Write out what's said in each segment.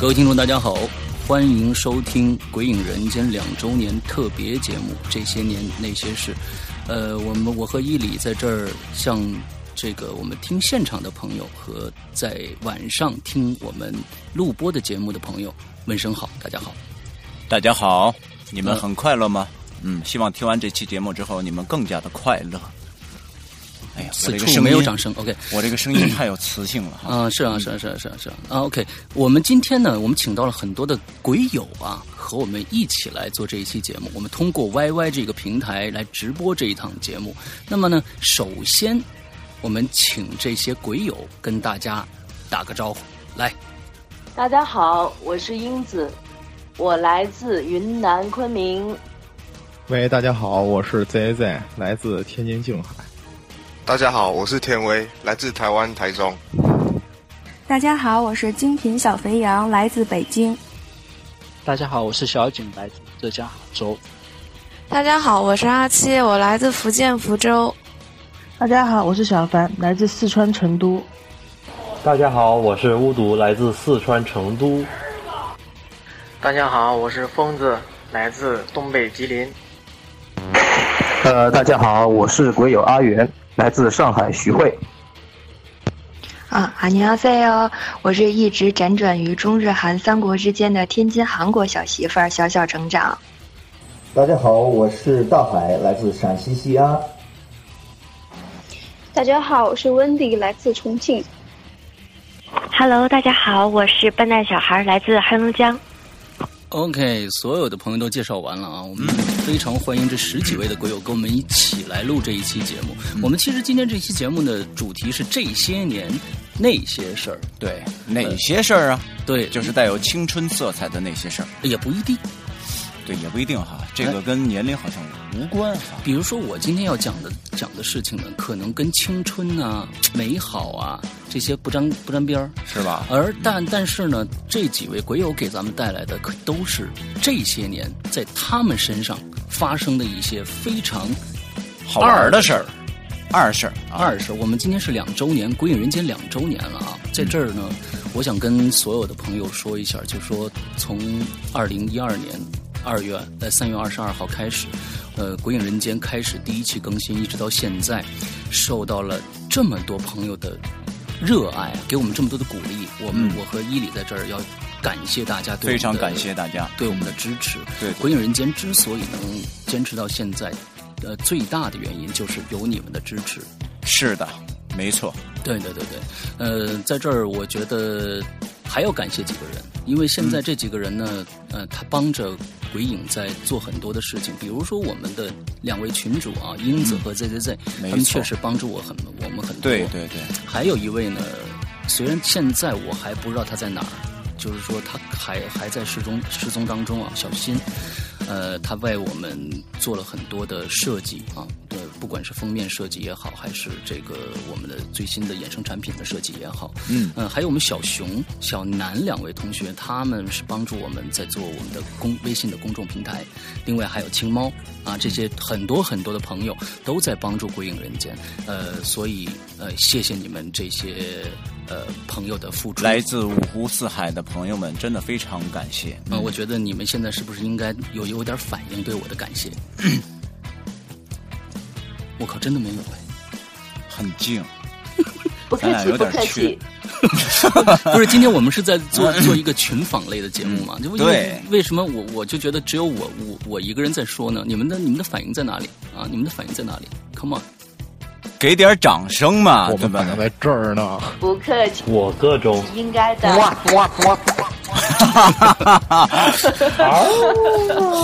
各位听众，大家好，欢迎收听《鬼影人间》两周年特别节目《这些年那些事》。呃，我们我和伊里在这儿向这个我们听现场的朋友和在晚上听我们录播的节目的朋友问声好，大家好，大家好，你们很快乐吗？嗯，希望听完这期节目之后，你们更加的快乐。哎呀，此处没有掌声。OK，我这个声音太有磁性了哈。啊，是啊，是啊，是啊，是啊，是啊。啊，OK，我们今天呢，我们请到了很多的鬼友啊，和我们一起来做这一期节目。我们通过 YY 这个平台来直播这一趟节目。那么呢，首先我们请这些鬼友跟大家打个招呼，来。大家好，我是英子，我来自云南昆明。喂，大家好，我是 ZZ，来自天津静海。大家好，我是田威，来自台湾台中。大家好，我是精品小肥羊，来自北京。大家好，我是小景，来自浙江杭州。大家好，我是阿七，我来自福建福州。大家好，我是小凡，来自四川成都。大家好，我是巫毒，来自四川成都。大家好，我是疯子，来自东北吉林。呃，大家好，我是鬼友阿元，来自上海徐汇。啊，阿尼阿塞哦，我是一直辗转于中日韩三国之间的天津韩国小媳妇儿，小小成长。大家好，我是大海，来自陕西西安。大家好，我是温迪，来自重庆。Hello，大家好，我是笨蛋小孩，来自黑龙江。OK，所有的朋友都介绍完了啊，我们非常欢迎这十几位的鬼友跟我们一起来录这一期节目。我们其实今天这期节目的主题是这些年那些事儿，对，哪些事儿啊？对，就是带有青春色彩的那些事儿，也不一定。对，也不一定哈，这个跟年龄好像无关哈。比如说，我今天要讲的讲的事情呢，可能跟青春啊、美好啊这些不沾不沾边儿，是吧？而但但是呢，这几位鬼友给咱们带来的可都是这些年在他们身上发生的一些非常好玩的事儿。二事儿，二事儿。我们今天是两周年《鬼影人间》两周年了啊，在这儿呢，我想跟所有的朋友说一下，就说从二零一二年。二月在三月二十二号开始，呃，《鬼影人间》开始第一期更新，一直到现在，受到了这么多朋友的热爱，给我们这么多的鼓励。我们、嗯、我和伊里在这儿要感谢大家对非常感谢大家对我们的支持。对，《鬼影人间》之所以能坚持到现在，呃，最大的原因就是有你们的支持。是的，没错。对对对对，呃，在这儿我觉得还要感谢几个人，因为现在这几个人呢，呃，他帮着。鬼影在做很多的事情，比如说我们的两位群主啊，英子和 ZZZ，、嗯、他们确实帮助我很我们很多。对对对，还有一位呢，虽然现在我还不知道他在哪儿，就是说他还还在失踪失踪当中啊，小新，呃，他为我们做了很多的设计啊，对，不管是封面设计也好，还是这个我们的最新的衍生产品的设计也好，嗯嗯、呃，还有我们小熊、小南两位同学，他们是帮助我们在做我们的公微信的公众平台，另外还有青猫啊，这些很多很多的朋友都在帮助鬼影人间，呃，所以呃，谢谢你们这些呃朋友的付出，来自五湖四海的朋友们，真的非常感谢。啊、嗯，我觉得你们现在是不是应该有有点反应对我的感谢？我靠，真的没有哎，很静，不客气，不客气。不是，今天我们是在做做一个群访类的节目嘛？就为，为什么我我就觉得只有我我我一个人在说呢？你们的你们的反应在哪里啊？你们的反应在哪里？Come on，给点掌声嘛！我们反应在这儿呢。不客气，我各种应该的。哇哇哇！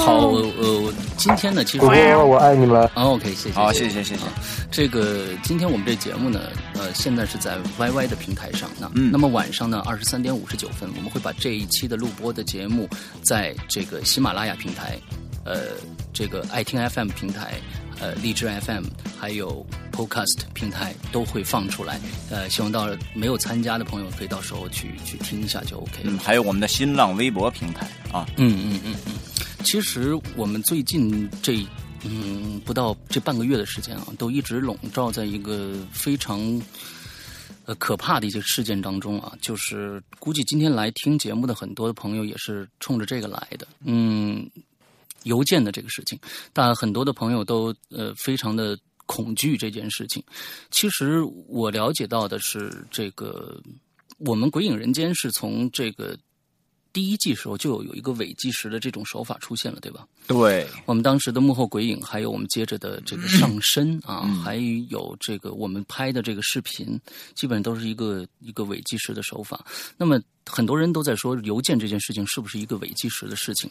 好，呃，今天呢，其实我爱你们。啊，OK，谢谢，好，谢谢，谢谢。这个今天我们这节目呢，呃，现在是在 YY 的平台上呢。嗯。那么晚上呢，二十三点五十九分，我们会把这一期的录播的节目，在这个喜马拉雅平台，呃，这个爱听 FM 平台。呃，荔枝 FM 还有 Podcast 平台都会放出来，呃，希望到没有参加的朋友可以到时候去去听一下就 OK 了。嗯，还有我们的新浪微博平台啊。嗯嗯嗯嗯，其实我们最近这嗯不到这半个月的时间啊，都一直笼罩在一个非常呃可怕的一些事件当中啊，就是估计今天来听节目的很多朋友也是冲着这个来的。嗯，邮件的这个事情，但很多的朋友都呃非常的恐惧这件事情。其实我了解到的是，这个我们《鬼影人间》是从这个。第一季时候就有有一个伪计时的这种手法出现了，对吧？对，我们当时的幕后鬼影，还有我们接着的这个上身啊，还有这个我们拍的这个视频，基本上都是一个一个伪计时的手法。那么很多人都在说邮件这件事情是不是一个伪计时的事情？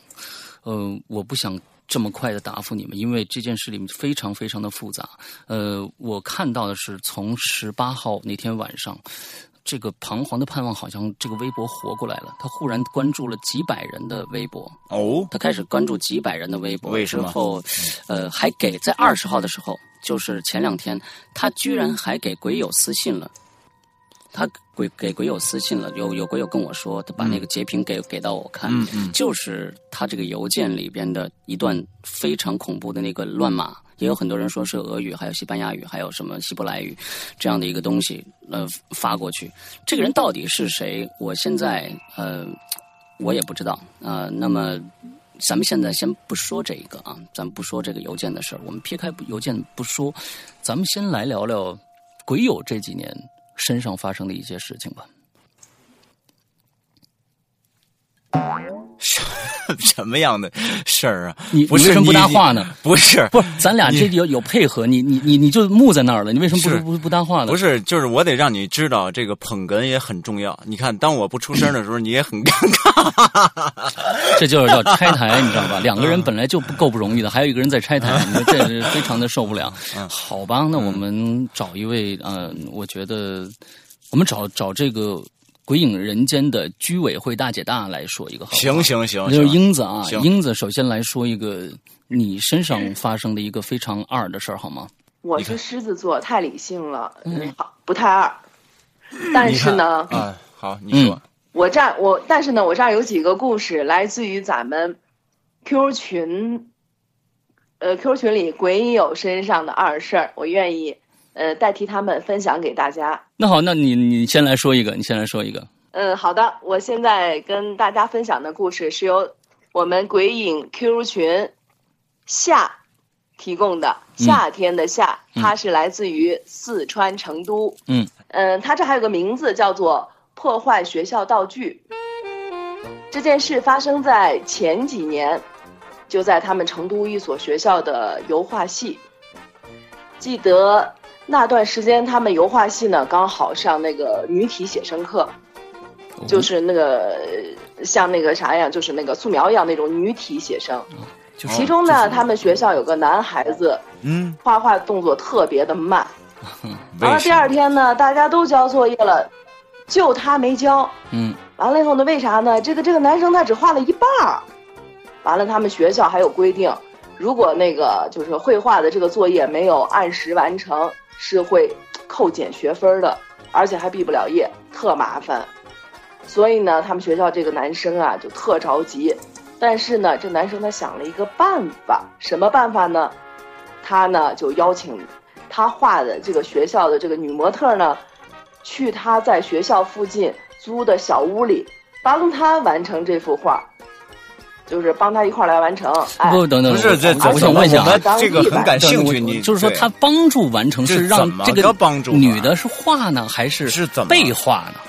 呃，我不想这么快的答复你们，因为这件事里面非常非常的复杂。呃，我看到的是从十八号那天晚上。这个彷徨的盼望，好像这个微博活过来了。他忽然关注了几百人的微博哦，他开始关注几百人的微博。为什么？后，呃，还给在二十号的时候，就是前两天，他居然还给鬼友私信了。他鬼给鬼友私信了，有有鬼友跟我说，他把那个截屏给给到我看，就是他这个邮件里边的一段非常恐怖的那个乱码。也有很多人说是俄语，还有西班牙语，还有什么希伯来语，这样的一个东西，呃，发过去。这个人到底是谁？我现在呃，我也不知道啊。那么，咱们现在先不说这个啊，咱不说这个邮件的事儿。我们撇开邮件不说，咱们先来聊聊鬼友这几年身上发生的一些事情吧。什什么样的事儿啊？你为什么不搭话呢？不是，不是，咱俩这有有配合，你你你你就木在那儿了，你为什么不不不搭话呢？不是，就是我得让你知道，这个捧哏也很重要。你看，当我不出声的时候，你也很尴尬。这就是叫拆台，你知道吧？两个人本来就不够不容易的，还有一个人在拆台，你说这 是非常的受不了。好吧，那我们找一位，嗯，我觉得我们找找这个。鬼影人间的居委会大姐大来说一个好，行行行，就是英子啊，英子首先来说一个你身上发生的一个非常二的事儿好吗？我是狮子座，太理性了，嗯，好，不太二。但是呢，啊，好，你说，我这儿我，但是呢，我这儿有几个故事来自于咱们 Q 群，呃，Q 群里鬼友身上的二事儿，我愿意。呃，代替他们分享给大家。那好，那你你先来说一个，你先来说一个。嗯，好的，我现在跟大家分享的故事是由我们鬼影 Q 群夏提供的。夏天的夏，它是来自于四川成都。嗯嗯，它这还有个名字叫做破坏学校道具。这件事发生在前几年，就在他们成都一所学校的油画系。记得。那段时间，他们油画系呢刚好上那个女体写生课，就是那个像那个啥样，就是那个素描一样那种女体写生。其中呢，他们学校有个男孩子，嗯，画画动作特别的慢。完了第二天呢，大家都交作业了，就他没交。嗯。完了以后呢，为啥呢？这个这个男生他只画了一半儿。完了，他们学校还有规定，如果那个就是绘画的这个作业没有按时完成。是会扣减学分的，而且还毕不了业，特麻烦。所以呢，他们学校这个男生啊就特着急。但是呢，这男生他想了一个办法，什么办法呢？他呢就邀请他画的这个学校的这个女模特呢，去他在学校附近租的小屋里，帮他完成这幅画。就是帮他一块来完成。不，等等，不是这，我想问一下，这个很感兴趣。你就是说，他帮助完成是让这个女的是画呢，还是是怎么被画呢？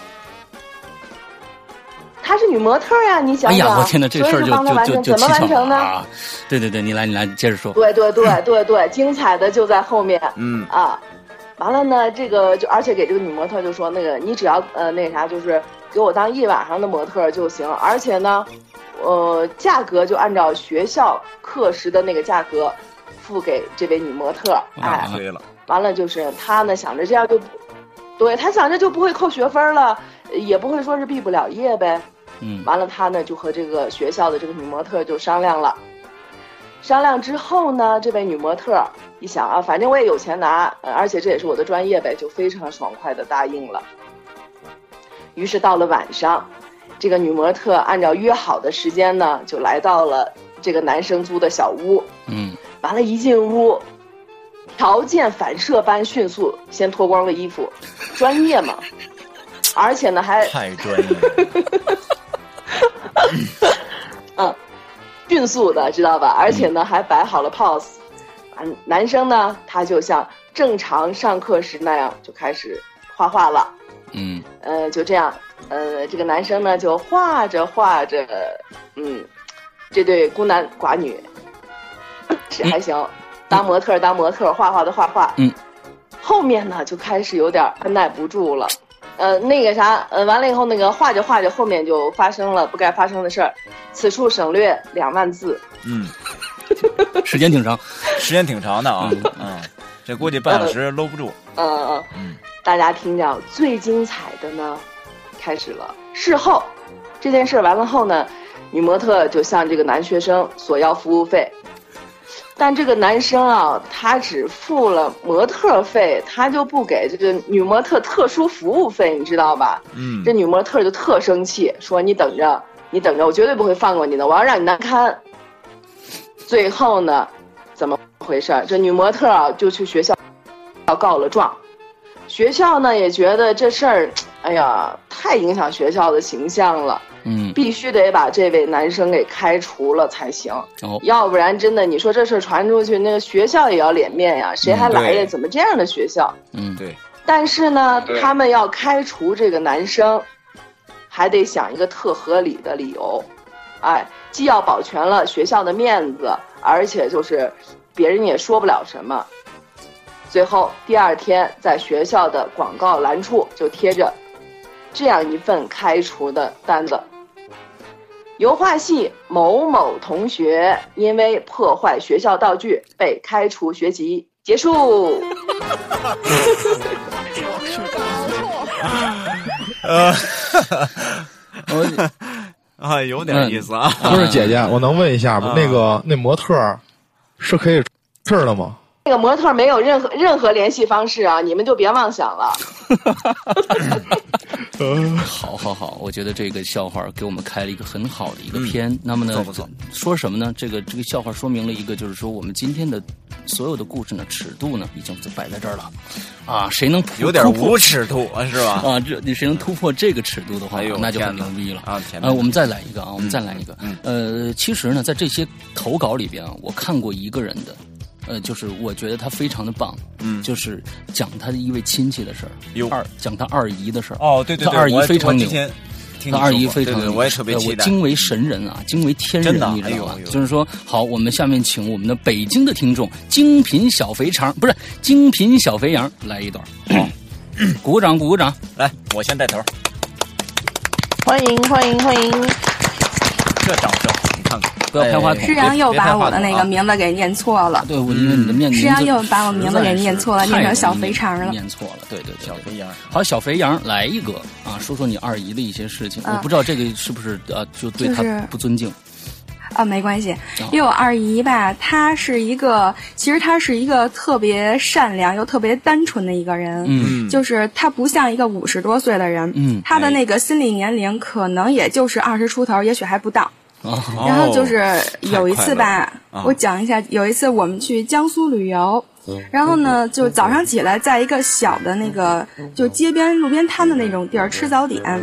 她是女模特呀，你想想。哎呀，我天哪，这事儿就就就怎么完成呢？对对对，你来你来接着说。对对对对对，精彩的就在后面。嗯啊，完了呢，这个就而且给这个女模特就说，那个你只要呃那啥，就是给我当一晚上的模特就行，而且呢。呃，价格就按照学校课时的那个价格付给这位女模特。哎，完了就是他呢想着这样就，对他想着就不会扣学分了，也不会说是毕不了业呗。嗯，完了他呢就和这个学校的这个女模特就商量了。商量之后呢，这位女模特一想啊，反正我也有钱拿，而且这也是我的专业呗，就非常爽快的答应了。于是到了晚上。这个女模特按照约好的时间呢，就来到了这个男生租的小屋。嗯，完了，一进屋，条件反射般迅速先脱光了衣服，专业嘛，而且呢还太专业了。嗯，迅速的知道吧？而且呢还摆好了 pose。嗯，男生呢他就像正常上课时那样就开始画画了。嗯，呃，就这样，呃，这个男生呢就画着画着，嗯，这对孤男寡女 是还行，当模特当模特，画画的画画。嗯，后面呢就开始有点按耐不住了，呃，那个啥，呃，完了以后那个画着画着，后面就发生了不该发生的事儿，此处省略两万字。嗯，时间挺长，时间挺长的啊，嗯，这估计半小时搂不住。嗯嗯嗯。大家听着，最精彩的呢，开始了。事后，这件事完了后呢，女模特就向这个男学生索要服务费，但这个男生啊，他只付了模特费，他就不给这个女模特特殊服务费，你知道吧？嗯。这女模特就特生气，说：“你等着，你等着，我绝对不会放过你的，我要让你难堪。”最后呢，怎么回事？这女模特啊，就去学校要告了状。学校呢也觉得这事儿，哎呀，太影响学校的形象了，嗯，必须得把这位男生给开除了才行，哦，要不然真的，你说这事儿传出去，那个学校也要脸面呀，谁还来呀？怎么这样的学校？嗯，对。但是呢，他们要开除这个男生，还得想一个特合理的理由，哎，既要保全了学校的面子，而且就是别人也说不了什么。最后第二天，在学校的广告栏处就贴着这样一份开除的单子：油画系某某同学因为破坏学校道具被开除学籍，结束。呃，我 啊，有点意思啊。不是姐姐，我能问一下吗？那个那模特是可以事儿的吗？那个模特没有任何任何联系方式啊，你们就别妄想了。好好好，我觉得这个笑话给我们开了一个很好的一个篇。那么呢，说什么呢？这个这个笑话说明了一个，就是说我们今天的所有的故事呢，尺度呢已经摆在这儿了。啊，谁能有点无尺度啊，是吧？啊，这你谁能突破这个尺度的话，那就很牛逼了啊！呃，我们再来一个啊，我们再来一个。呃，其实呢，在这些投稿里边啊，我看过一个人的。呃，就是我觉得他非常的棒，嗯，就是讲他的一位亲戚的事儿，有二讲他二姨的事儿。哦，对对对，他二姨非常牛，他二姨非常牛，我也特别期待，惊为神人啊，惊为天人，你知道吗？就是说，好，我们下面请我们的北京的听众精品小肥肠，不是精品小肥羊来一段，鼓，鼓掌鼓鼓掌，来，我先带头，欢迎欢迎欢迎。不要拍话筒。施阳又把我的那个名字给念错了。对，我因为你的面。施阳又把我名字给念错了，念成小肥肠了。念错了，对对对，小肥羊。好，小肥羊来一个啊，说说你二姨的一些事情。我不知道这个是不是呃，就对他不尊敬。啊，没关系，因为我二姨吧，她是一个，其实她是一个特别善良又特别单纯的一个人。嗯，就是她不像一个五十多岁的人。嗯，她的那个心理年龄可能也就是二十出头，也许还不到。然后就是有一次吧，我讲一下，有一次我们去江苏旅游，然后呢，就早上起来在一个小的那个就街边路边摊的那种地儿吃早点，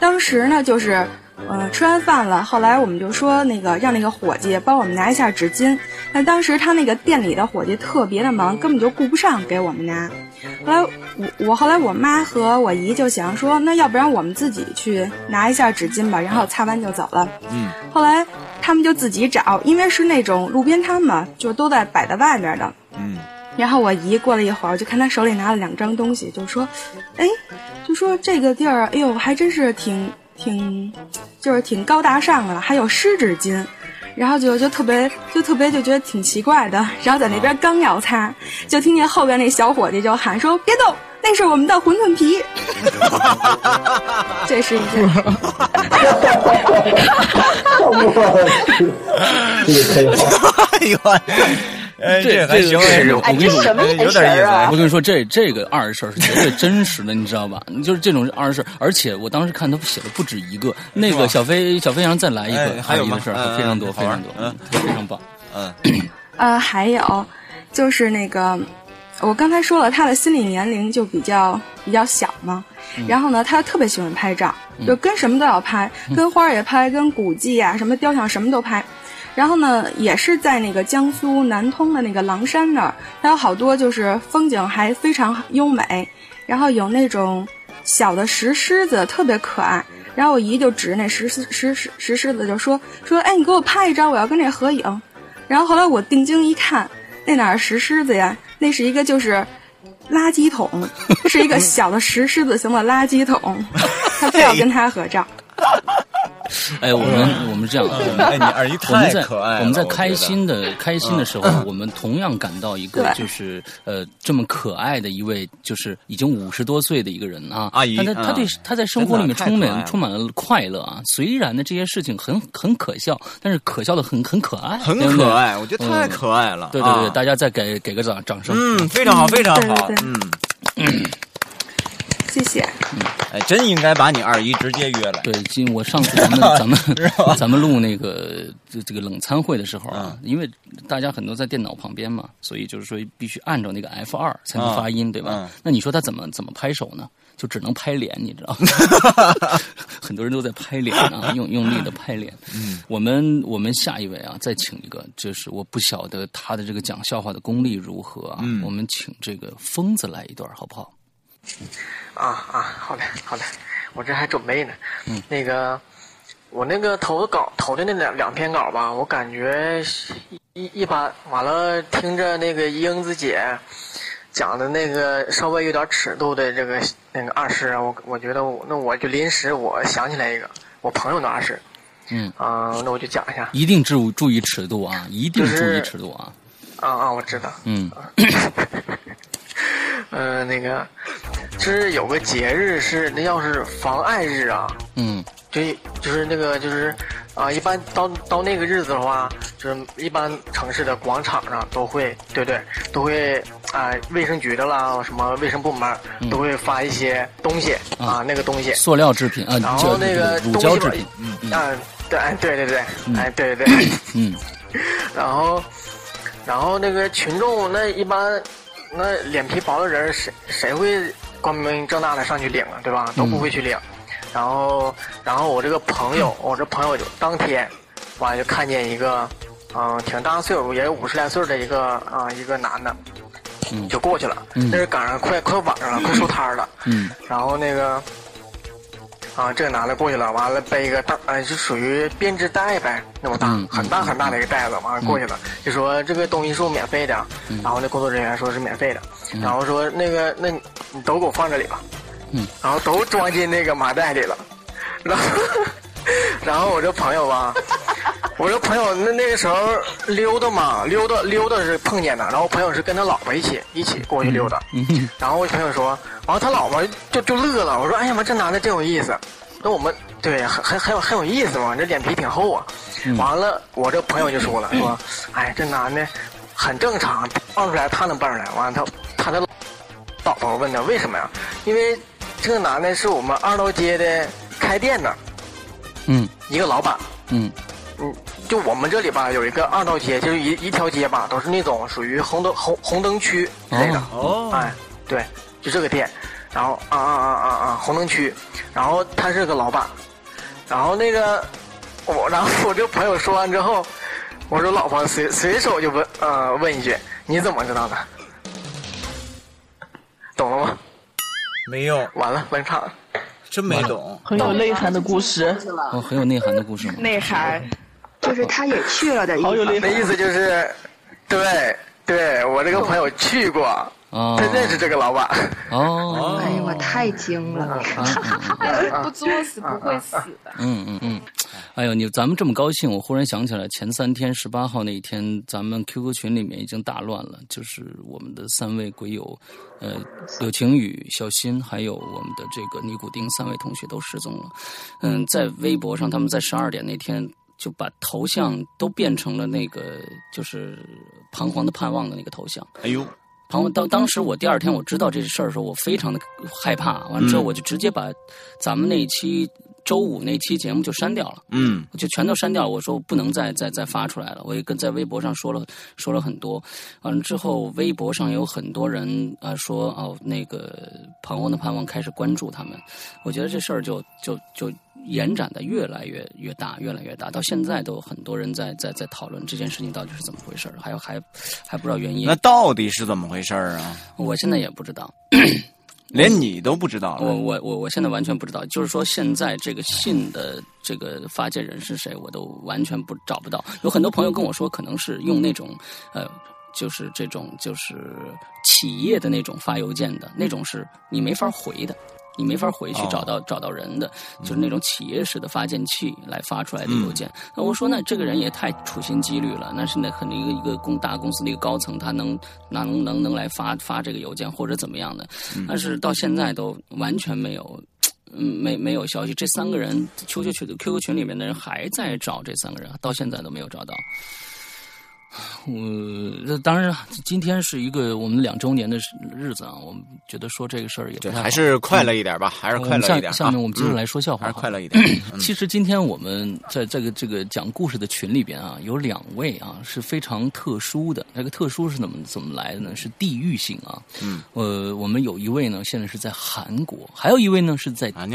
当时呢就是，呃，吃完饭了，后来我们就说那个让那个伙计帮我们拿一下纸巾，但当时他那个店里的伙计特别的忙，根本就顾不上给我们拿。后来我我后来我妈和我姨就想说，那要不然我们自己去拿一下纸巾吧，然后擦完就走了。嗯。后来他们就自己找，因为是那种路边摊嘛，就都在摆在外面的。嗯。然后我姨过了一会儿，就看他手里拿了两张东西，就说：“哎，就说这个地儿，哎呦，还真是挺挺，就是挺高大上的，还有湿纸巾。”然后就就特别就特别就觉得挺奇怪的，然后在那边刚要擦，就听见后边那小伙计就喊说：“别动，那是我们的馄饨皮。”这是一件。哎呦！哎，这还行，我跟你说，有点意思。我跟你说，这这个二事儿是绝对真实的，你知道吧？就是这种二事儿，而且我当时看他写的不止一个。那个小飞小飞羊再来一个，还有一个事儿非常多，非常多，嗯，非常棒。嗯，呃，还有就是那个，我刚才说了，他的心理年龄就比较比较小嘛。然后呢，他特别喜欢拍照，就跟什么都要拍，跟花儿也拍，跟古迹啊、什么雕像什么都拍。然后呢，也是在那个江苏南通的那个狼山那儿，它有好多就是风景还非常优美，然后有那种小的石狮子，特别可爱。然后我姨就指着那石狮石石石狮子就说说，哎，你给我拍一张，我要跟这合影。然后后来我定睛一看，那哪是石狮子呀？那是一个就是垃圾桶，是一个小的石狮子型的垃圾桶，他非要跟他合照。哎，我们我们这样，哎，你二姨太可爱了。我们在开心的开心的时候，我们同样感到一个就是呃这么可爱的一位，就是已经五十多岁的一个人啊，阿姨，他他对他在生活里面充满充满了快乐啊。虽然呢这些事情很很可笑，但是可笑的很很可爱，很可爱，我觉得太可爱了。对对对，大家再给给个掌掌声。嗯，非常好，非常好。嗯。谢谢。嗯，哎，真应该把你二姨直接约来。对，今我上次咱们 咱们 咱们录那个这这个冷餐会的时候啊，因为大家很多在电脑旁边嘛，所以就是说必须按照那个 F 二才能发音，对吧？那你说他怎么怎么拍手呢？就只能拍脸，你知道吗？很多人都在拍脸啊，用用力的拍脸。嗯，我们我们下一位啊，再请一个，就是我不晓得他的这个讲笑话的功力如何啊。嗯，我们请这个疯子来一段，好不好？啊啊，好嘞好嘞，我这还准备呢。嗯，那个我那个投的稿投的那两两篇稿吧，我感觉一一般。完了，听着那个英子姐讲的那个稍微有点尺度的这个那个二师，我我觉得我那我就临时我想起来一个我朋友的二师。嗯啊，那我就讲一下。一定注注意尺度啊！一定注意尺度啊！啊啊，我知道。嗯。呃，那个，就是有个节日是那要是妨碍日啊，嗯，就就是那个就是啊，一般到到那个日子的话，就是一般城市的广场上都会，对对，都会啊，卫生局的啦，什么卫生部门都会发一些东西啊，那个东西，塑料制品啊，然后那个乳胶制品，嗯啊，对，哎，对对对，哎，对对对，嗯，然后然后那个群众那一般。那脸皮薄的人，谁谁会光明正大的上去领啊？对吧？都不会去领。然后，然后我这个朋友，我这朋友就当天，完就看见一个，嗯，挺大岁数，也有五十来岁的一个啊，一个男的，就过去了。那是赶上快快晚上了，快收摊了。嗯。然后那个。啊，这个男的过去了，完了背一个大，呃，就属于编织袋呗，那么大，很大很大的一个袋子，完了过去了，就说这个东西是免费的，然后那工作人员说是免费的，然后说那个，那你都给我放这里吧，嗯，然后都装进那个麻袋里了，然后，然后我这朋友吧，我这朋友那那个时候溜达嘛，溜达溜达是碰见的，然后朋友是跟他老婆一起一起过去溜达，然后我朋友说。完了，他老婆就就乐了。我说：“哎呀妈，这男的真有意思。”那我们对很很很有很有意思嘛，这脸皮挺厚啊。完了，我这朋友就说了：“说，哎，这男的很正常，蹦出来他能蹦出来。”完了，他他的老婆问他为什么呀？因为这个男的是我们二道街的开店的，嗯，一个老板，嗯嗯，就我们这里吧，有一个二道街，就是一一条街吧，都是那种属于红灯红红灯区之类的。哦，哎，对。就这个店，然后啊啊啊啊啊，红灯区，然后他是个老板，然后那个我，然后我这朋友说完之后，我说老婆随随手就问呃问一句，你怎么知道的？懂了吗？没有。完了，冷场。真没懂。很有内涵的故事。哦，很有内涵的故事。内涵，就是他也去了的意思。好有内涵。那意思就是，对，对我这个朋友去过。哦，他认识这个老板。哦，哎呀，我太精了！不作死不会死的。嗯嗯嗯，哎呦，你咱们这么高兴，我忽然想起来，前三天十八号那一天，咱们 QQ 群里面已经大乱了，就是我们的三位鬼友，呃，柳晴雨、小新，还有我们的这个尼古丁三位同学都失踪了。嗯，在微博上，他们在十二点那天就把头像都变成了那个就是彷徨的盼望的那个头像。哎呦！然后当当时我第二天我知道这事儿的时候，我非常的害怕。完了之后，我就直接把咱们那一期周周五那期节目就删掉了，嗯，就全都删掉了。我说不能再再再发出来了。我也跟在微博上说了说了很多。完了之后，微博上有很多人啊说哦，那个彷徨的盼望开始关注他们。我觉得这事儿就就就延展的越来越越大，越来越大。到现在都很多人在在在讨论这件事情到底是怎么回事儿，还有还还不知道原因。那到底是怎么回事儿啊？我现在也不知道。连你都不知道，我我我我现在完全不知道。就是说，现在这个信的这个发件人是谁，我都完全不找不到。有很多朋友跟我说，可能是用那种呃，就是这种就是企业的那种发邮件的那种，是你没法回的。你没法回去找到找到人的，就是那种企业式的发件器来发出来的邮件。那我说，那这个人也太处心积虑了。那是那可能一个一个公大公司的一个高层，他能能能能来发发这个邮件或者怎么样的？但是到现在都完全没有，嗯，没没有消息。这三个人 QQ 群 QQ 群里面的人还在找这三个人，到现在都没有找到。我当然，今天是一个我们两周年的日子啊，我们觉得说这个事儿也不还是快乐一点吧，还是快乐一点。下面我们接着来说笑话，还是快乐一点。其实今天我们在这个这个讲故事的群里边啊，有两位啊是非常特殊的。那个特殊是怎么怎么来的呢？是地域性啊。嗯。呃，我们有一位呢，现在是在韩国，还有一位呢是在台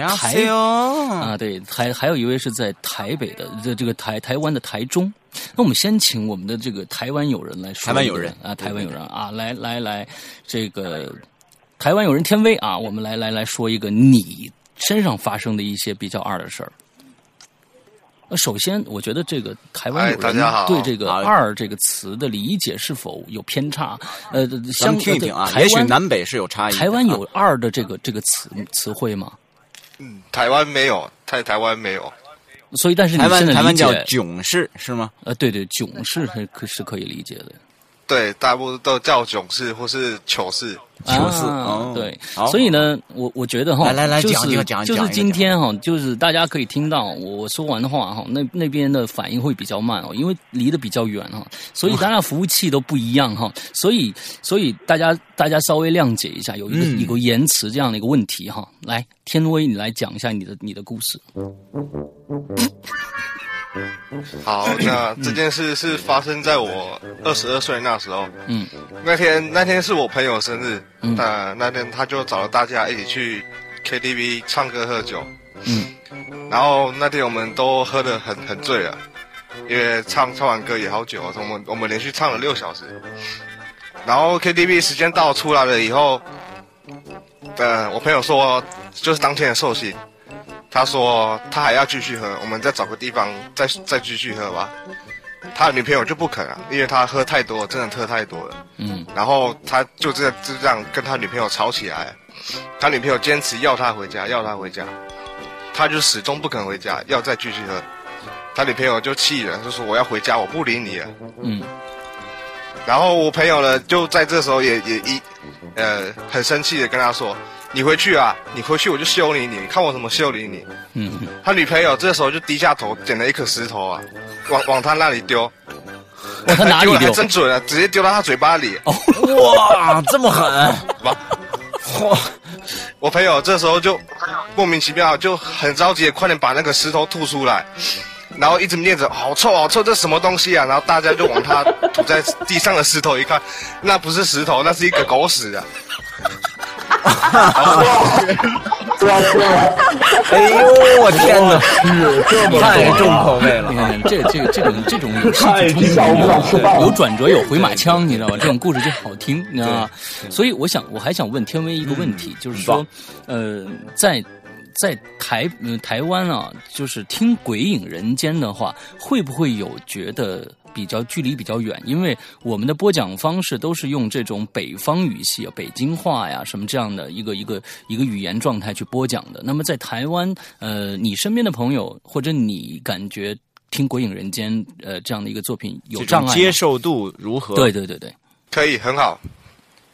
啊，对，还还有一位是在台北的，这这个台台湾的台中。那我们先请我们的这个台湾友人来说。台湾友人啊，台湾友人啊，来来来，这个台湾友人天威啊，我们来来来说一个你身上发生的一些比较二的事儿。那首先，我觉得这个台湾友人对这个“二”这个词的理解是否有偏差？呃，相听一听啊，也许南北是有差异。台湾有“二”的这个这个词词汇吗？嗯，台湾没有，在台湾没有。所以，但是你现在台湾叫囧事是吗？呃，对对，囧事是可是可以理解的。对，大部分都叫囧事或是糗事，糗事。对，所以呢，我我觉得哈，来来来，讲讲讲就是今天哈，就是大家可以听到我说完的话哈，那那边的反应会比较慢哦，因为离得比较远哈，所以大家服务器都不一样哈，所以所以大家大家稍微谅解一下，有一个有个延迟这样的一个问题哈。来，天威，你来讲一下你的你的故事。好，那这件事是发生在我二十二岁那时候。嗯，那天那天是我朋友生日，嗯，那那天他就找了大家一起去 KTV 唱歌喝酒。嗯，然后那天我们都喝得很很醉了，因为唱唱完歌也好久，我们我们连续唱了六小时。然后 KTV 时间到出来了以后，呃，我朋友说就是当天的寿星。他说他还要继续喝，我们再找个地方再再继续喝吧。他的女朋友就不肯啊，因为他喝太多，真的喝太多了。嗯，然后他就这样就这样跟他女朋友吵起来，他女朋友坚持要他回家，要他回家，他就始终不肯回家，要再继续喝。他女朋友就气了，就说我要回家，我不理你了。嗯，然后我朋友呢，就在这时候也也一呃很生气的跟他说。你回去啊！你回去我就修理你，看我怎么修理你。嗯，他女朋友这时候就低下头捡了一颗石头啊，往往他那里丢。往他哪里真准啊，直接丢到他嘴巴里。哦，哇，这么狠！哇，我朋友这时候就莫名其妙就很着急，快点把那个石头吐出来，然后一直念着好臭好臭，这什么东西啊？然后大家就往他吐在地上的石头一看，那不是石头，那是一个狗屎啊！哇塞！哎呦，我天哪，太重口味了！你看，这这这种这种有戏剧冲突，有转折，有回马枪，你知道吗？这种故事就好听，你知道吗？所以，我想我还想问天威一个问题，就是说，呃，在在台台湾啊，就是听《鬼影人间》的话，会不会有觉得？比较距离比较远，因为我们的播讲方式都是用这种北方语系、北京话呀什么这样的一个一个一个语言状态去播讲的。那么在台湾，呃，你身边的朋友或者你感觉听《鬼影人间》呃这样的一个作品有障碍，接受度如何？对对对对，可以很好，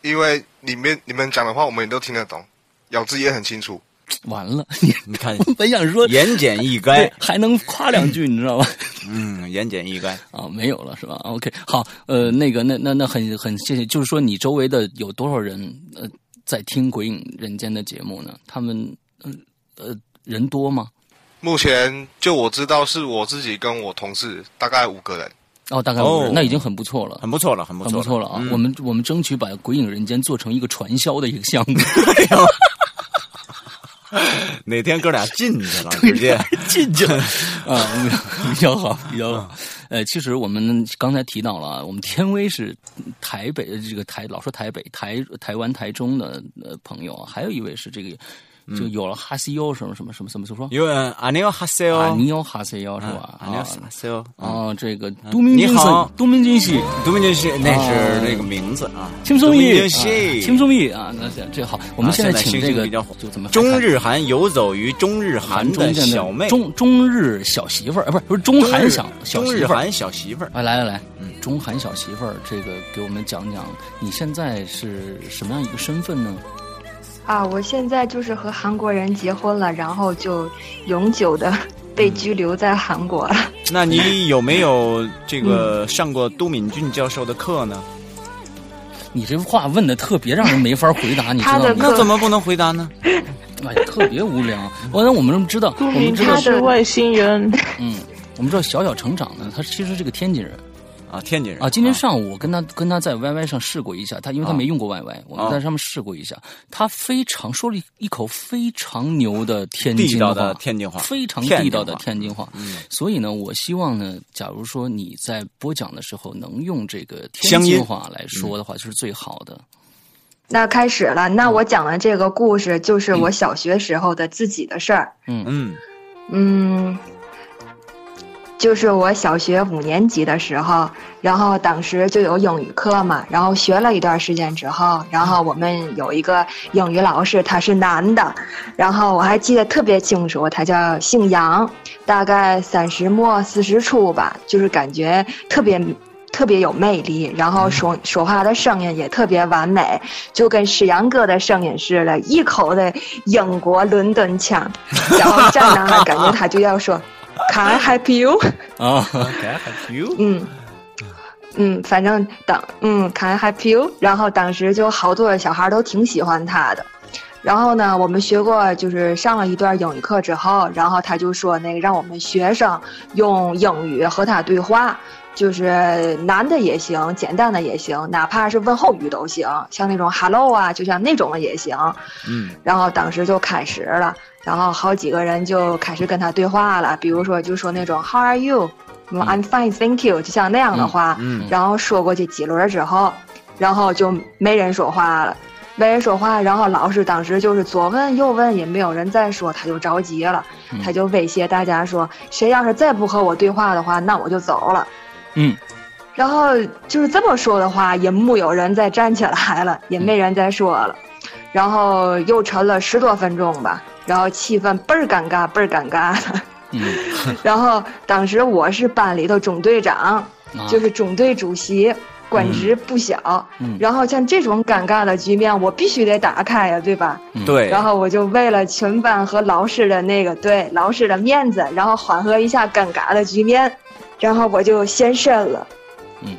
因为里面你们讲的话我们也都听得懂，咬字也很清楚。完了，你 你看，本想说言简意赅，还能夸两句，你知道吧？嗯，言简意赅啊，没有了是吧？OK，好，呃，那个，那那那很很谢谢，就是说你周围的有多少人呃在听《鬼影人间》的节目呢？他们呃呃人多吗？目前就我知道是我自己跟我同事大概五个人。哦，大概五个人，那已经很不错了，很不错了，很不错，很不错了啊！我们我们争取把《鬼影人间》做成一个传销的一个项目。哪天哥俩进去了，直接进去了 啊，比较好，比较好。呃，其实我们刚才提到了，我们天威是台北的这个台，老说台北、台台湾、台中的呃朋友，还有一位是这个。就有了哈西欧什么什么什么什么怎么说？有阿尼奥哈西欧，阿尼奥哈西欧是吧？阿尼奥哈西欧啊，这个都明君好，都明君系，都明君系，那是那个名字啊。轻松易，轻松易啊，那这这好。我们现在请这个就怎么？中日韩游走于中日韩的小妹，中中日小媳妇儿啊，不是不是中韩小小中日韩小媳妇儿。啊，来来来，嗯中韩小媳妇儿，这个给我们讲讲，你现在是什么样一个身份呢？啊，我现在就是和韩国人结婚了，然后就永久的被拘留在韩国了。那你 有没有这个上过都敏俊教授的课呢？你这话问的特别让人没法回答，你知道吗？那怎么不能回答呢？哎呀，特别无聊。完了，我们知道，我们知道是外星人。嗯，我们知道小小成长呢，他其实是个天津人。啊，天津人啊！今天上午我跟他跟他在 YY 上试过一下，他因为他没用过 YY，我们在上面试过一下，他非常说了一口非常牛的天津话，天津话非常地道的天津话。所以呢，我希望呢，假如说你在播讲的时候能用这个天津话来说的话，就是最好的。那开始了，那我讲的这个故事就是我小学时候的自己的事儿。嗯嗯嗯。就是我小学五年级的时候，然后当时就有英语课嘛，然后学了一段时间之后，然后我们有一个英语老师，他是男的，然后我还记得特别清楚，他叫姓杨，大概三十末四十初吧，就是感觉特别特别有魅力，然后说说话的声音也特别完美，就跟诗阳哥的声音似的，一口的英国伦敦腔，然后站那还感觉他就要说。Can I help you？啊，Can I help you？嗯嗯，反正当嗯，Can I help you？然后当时就好多小孩都挺喜欢他的。然后呢，我们学过，就是上了一段英语课之后，然后他就说那个让我们学生用英语和他对话，就是难的也行，简单的也行，哪怕是问候语都行，像那种 Hello 啊，就像那种的也行。嗯。然后当时就开始了。然后好几个人就开始跟他对话了，比如说就说那种 How are you？什么 I'm fine, thank you，就像那样的话。嗯。然后说过去几轮之后，然后就没人说话了，没人说话。然后老师当时就是左问右问，也没有人再说，他就着急了，他就威胁大家说：“谁要是再不和我对话的话，那我就走了。”嗯。然后就是这么说的话，也木有人再站起来了，也没人再说了。然后又沉了十多分钟吧。然后气氛倍儿尴尬，倍儿尴尬的。嗯。然后当时我是班里头中队长，就是中队主席，官职不小。嗯。然后像这种尴尬的局面，我必须得打开呀，对吧？对。然后我就为了全班和老师的那个对老师的面子，然后缓和一下尴尬的局面，然后我就现身了。嗯。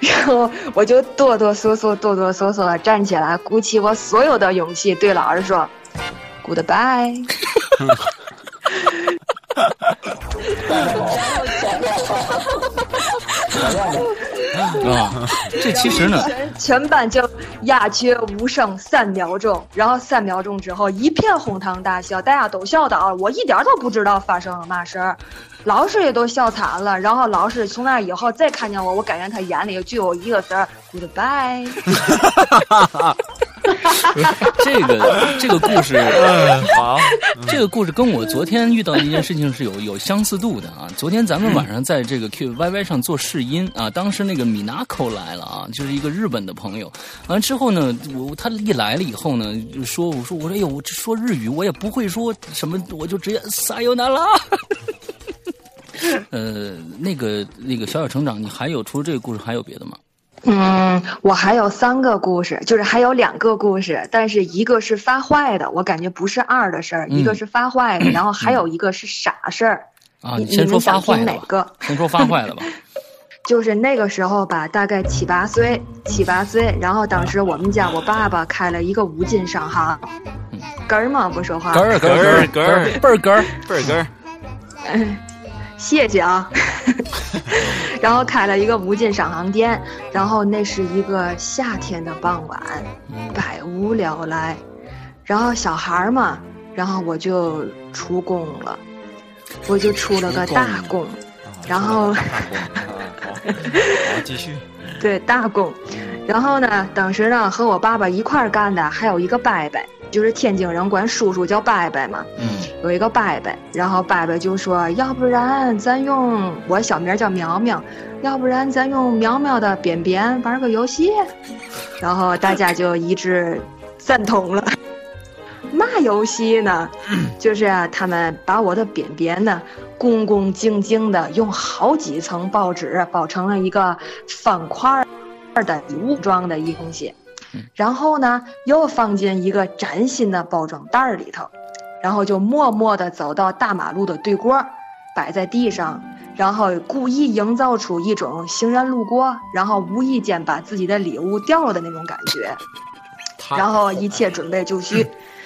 然后我就哆哆嗦嗦、哆哆嗦嗦的站起来，鼓起我所有的勇气，对老师说。Goodbye。啊，这其实呢，全班就鸦雀无声三秒钟，然后三秒钟之后一片哄堂大笑，大家都笑倒了，我一点都不知道发生了嘛事儿，老师也都笑惨了，然后老师从那以后再看见我，我感觉他眼里就有一个字儿，Goodbye。这个这个故事，好，这个故事跟我昨天遇到的一件事情是有有相似度的啊。昨天咱们晚上在这个 Q Y Y 上做试音啊，当时那个米娜口来了啊，就是一个日本的朋友。完之后呢，我他一来了以后呢，就说我说我说哎呦，我这说日语我也不会说什么，我就直接撒由那拉。呃，那个那个小小成长，你还有除了这个故事还有别的吗？嗯，我还有三个故事，就是还有两个故事，但是一个是发坏的，我感觉不是二的事儿，一个是发坏的，然后还有一个是傻事儿。啊，你先说发坏的吧。先说发坏的吧。就是那个时候吧，大概七八岁，七八岁，然后当时我们家我爸爸开了一个五金商行。根儿吗？不说话。根儿根儿根儿倍儿根儿倍儿根儿。谢谢啊。然后开了一个五金商行店，然后那是一个夏天的傍晚，百无聊赖，然后小孩嘛，然后我就出工了，我就出了个大工，然后，好，继续，对大工，然后呢，当时呢和我爸爸一块儿干的还有一个伯伯。就是天津人管叔叔叫伯伯嘛，嗯，有一个伯伯，然后伯伯就说，要不然咱用我小名叫苗苗，要不然咱用苗苗的便便玩个游戏，然后大家就一致赞同了。嘛游戏呢？就是他们把我的便便呢，恭恭敬敬的用好几层报纸包成了一个方块的礼物状的一东西。然后呢，又放进一个崭新的包装袋里头，然后就默默地走到大马路的对过，摆在地上，然后故意营造出一种行人路过，然后无意间把自己的礼物掉了的那种感觉，然后一切准备就绪。嗯，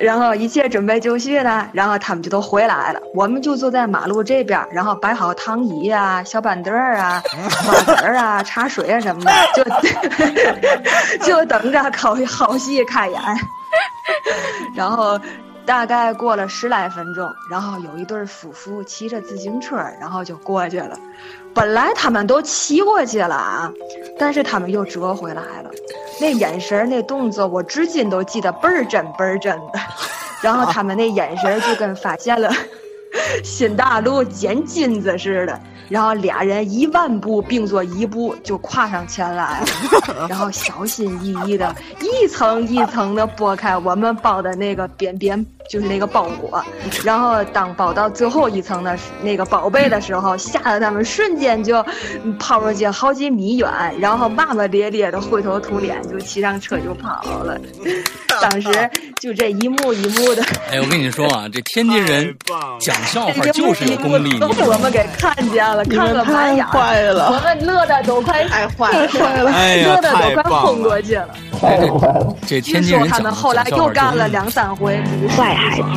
然后一切准备就绪了，然后他们就都回来了。我们就坐在马路这边，然后摆好躺椅啊、小板凳啊、花 盆啊、茶水啊什么的，就 就等着好好戏开演。然后大概过了十来分钟，然后有一对夫妇骑着自行车，然后就过去了。本来他们都骑过去了啊，但是他们又折回来了。那眼神那动作，我至今都记得倍儿真倍儿真的。然后他们那眼神就跟发现了新大陆捡金子似的。然后俩人一万步并作一步就跨上前来，然后小心翼翼的一层一层的剥开我们包的那个边边，就是那个包裹。然后当包到最后一层的那个宝贝的时候，吓得他们瞬间就跑出去好几米远，然后骂骂咧咧的灰头土脸就骑上车就跑了。当时就这一幕一幕的。哎，我跟你说啊，这天津人讲笑话就是有功力，都被我们给看见了。看个满眼，我们乐的都快太坏了，乐的都快昏过去了。太坏了！这天津人他们后来又干了两三回，坏孩子。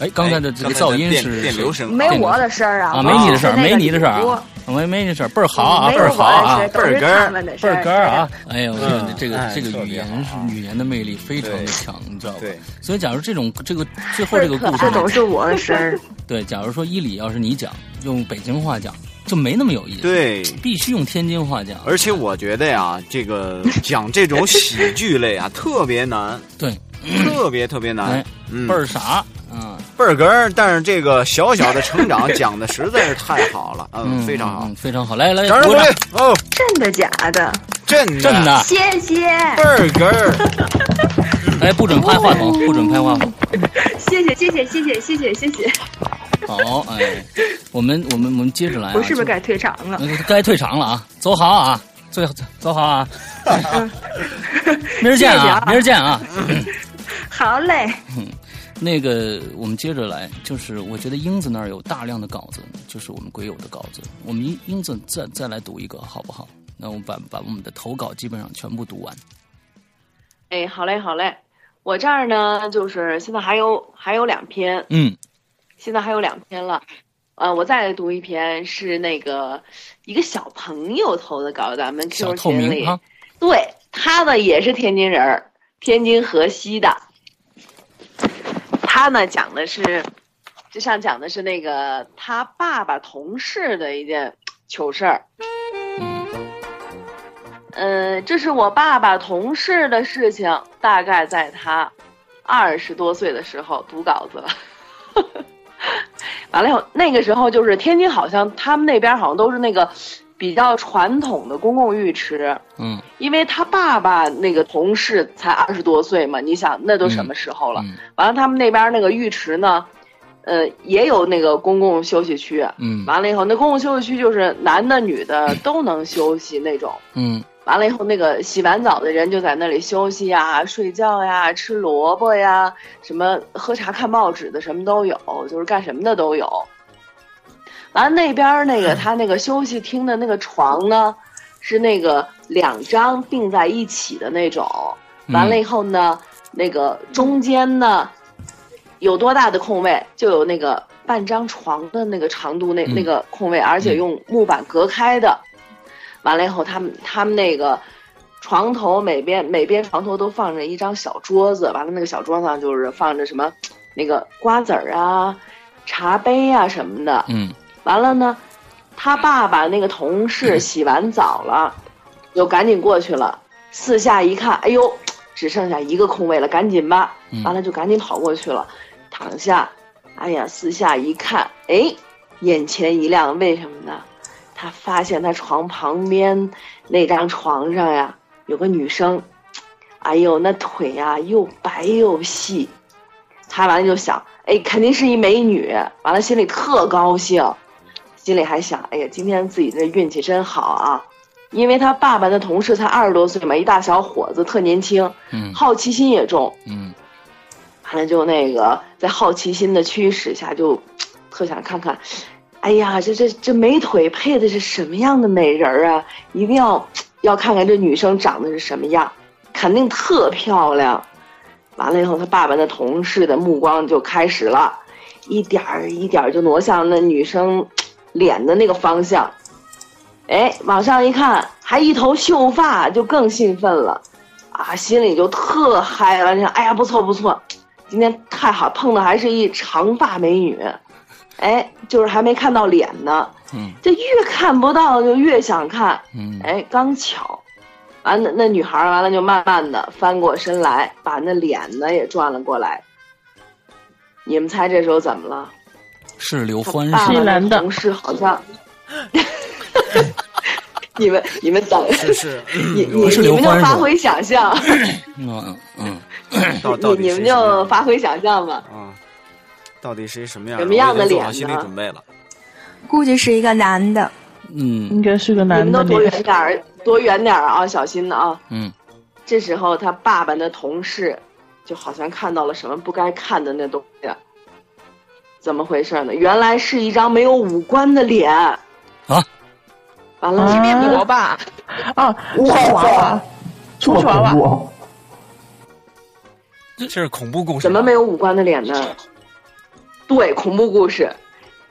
哎，刚才的这个噪音是电流声，没我的事儿啊，啊，没你的事儿，没你的事儿，没没你的事儿，倍儿好啊，倍儿好啊，倍儿根倍儿根儿啊！哎呦，这个这个语言是语言的魅力非常的强，你知道吧？对，所以假如这种这个最后这个故事都是我的事儿。对，假如说伊里要是你讲，用北京话讲就没那么有意思。对，必须用天津话讲。而且我觉得呀，这个讲这种喜剧类啊，特别难。对，特别特别难，倍儿傻。嗯，倍儿哏儿，但是这个小小的成长 讲的实在是太好了，嗯，非常好，非常好，来来，掌声鼓励哦！真的假的？真的真的，谢谢。倍儿哏儿，哎，不准拍话筒，不准拍话筒。谢谢谢谢谢谢谢谢谢谢。好，哎，我们我们我们接着来，我是不是该退场了？该退场了啊！走好啊，走走好 啊！明儿见啊！明儿见啊！好嘞。嗯那个，我们接着来，就是我觉得英子那儿有大量的稿子，就是我们鬼友的稿子。我们英英子再再来读一个，好不好？那我们把把我们的投稿基本上全部读完。哎，好嘞，好嘞。我这儿呢，就是现在还有还有两篇，嗯，现在还有两篇了。呃，我再来读一篇，是那个一个小朋友投的稿，咱们 Q 群里。对，他呢也是天津人，天津河西的。他呢讲的是，就像讲的是那个他爸爸同事的一件糗事儿。嗯，这是我爸爸同事的事情，大概在他二十多岁的时候读稿子了。完了以后，那个时候就是天津，好像他们那边好像都是那个。比较传统的公共浴池，嗯，因为他爸爸那个同事才二十多岁嘛，你想那都什么时候了？完了，他们那边那个浴池呢，呃，也有那个公共休息区，嗯，完了以后，那公共休息区就是男的女的都能休息那种，嗯，完了以后，那个洗完澡的人就在那里休息呀、睡觉呀、吃萝卜呀，什么喝茶看报纸的什么都有，就是干什么的都有。完了那边那个他那个休息厅的那个床呢，是那个两张并在一起的那种。完了以后呢，那个中间呢，有多大的空位，就有那个半张床的那个长度，那那个空位，而且用木板隔开的。完了以后，他们他们那个床头每边每边床头都放着一张小桌子，完了那个小桌子上就是放着什么那个瓜子儿啊、茶杯啊什么的。嗯，完了呢，他爸爸那个同事洗完澡了，就赶紧过去了，四下一看，哎呦，只剩下一个空位了，赶紧吧。完了就赶紧跑过去了，躺下，哎呀，四下一看，哎，眼前一亮，为什么呢？他发现他床旁边那张床上呀，有个女生，哎呦，那腿呀又白又细。他完了就想，哎，肯定是一美女。完了心里特高兴，心里还想，哎呀，今天自己这运气真好啊，因为他爸爸的同事才二十多岁嘛，一大小伙子，特年轻，嗯，好奇心也重，嗯，完了就那个在好奇心的驱使下，就特想看看。哎呀，这这这美腿配的是什么样的美人儿啊？一定要要看看这女生长得是什么样，肯定特漂亮。完了以后，他爸爸的同事的目光就开始了，一点儿一点儿就挪向那女生脸的那个方向。哎，往上一看，还一头秀发，就更兴奋了，啊，心里就特嗨了。你想，哎呀，不错不错，今天太好，碰的还是一长发美女。哎，就是还没看到脸呢，嗯，这越看不到就越想看，嗯，哎，刚巧，完了那女孩完了就慢慢的翻过身来，把那脸呢也转了过来。你们猜这时候怎么了？是刘欢是是男的同事好像，你们你们等是是，你 你们就发挥想象，嗯嗯，你你们就发挥想象吧。啊？到底是一什么样？什么样的脸好心理呢准备了。估计是一个男的。嗯应该是个男的你们都躲远。点儿，躲远点儿啊，小心的啊。嗯这时候他爸爸的同事就好像看到了什么不该看的那东西，怎么回事呢？原来是一张没有五官的脸啊！完了，啊面膜吧？啊，娃娃，充气娃娃，这是恐怖故事。怎么没有五官的脸呢？对，恐怖故事。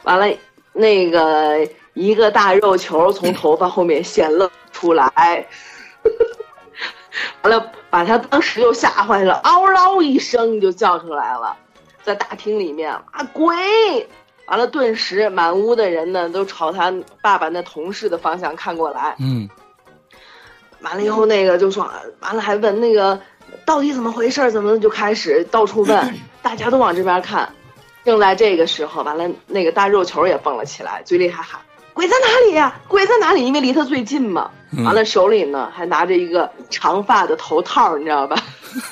完了，那个一个大肉球从头发后面显露出来，完了把他当时就吓坏了，嗷嗷一声就叫出来了，在大厅里面啊鬼！完了，顿时满屋的人呢都朝他爸爸那同事的方向看过来。嗯完了以后，那个就说，完了还问那个到底怎么回事，怎么就开始到处问，大家都往这边看。正在这个时候，完了那个大肉球也蹦了起来，嘴里还喊：“鬼在哪里呀、鬼在哪里？”因为离他最近嘛。嗯完了手里呢还拿着一个长发的头套，你知道吧？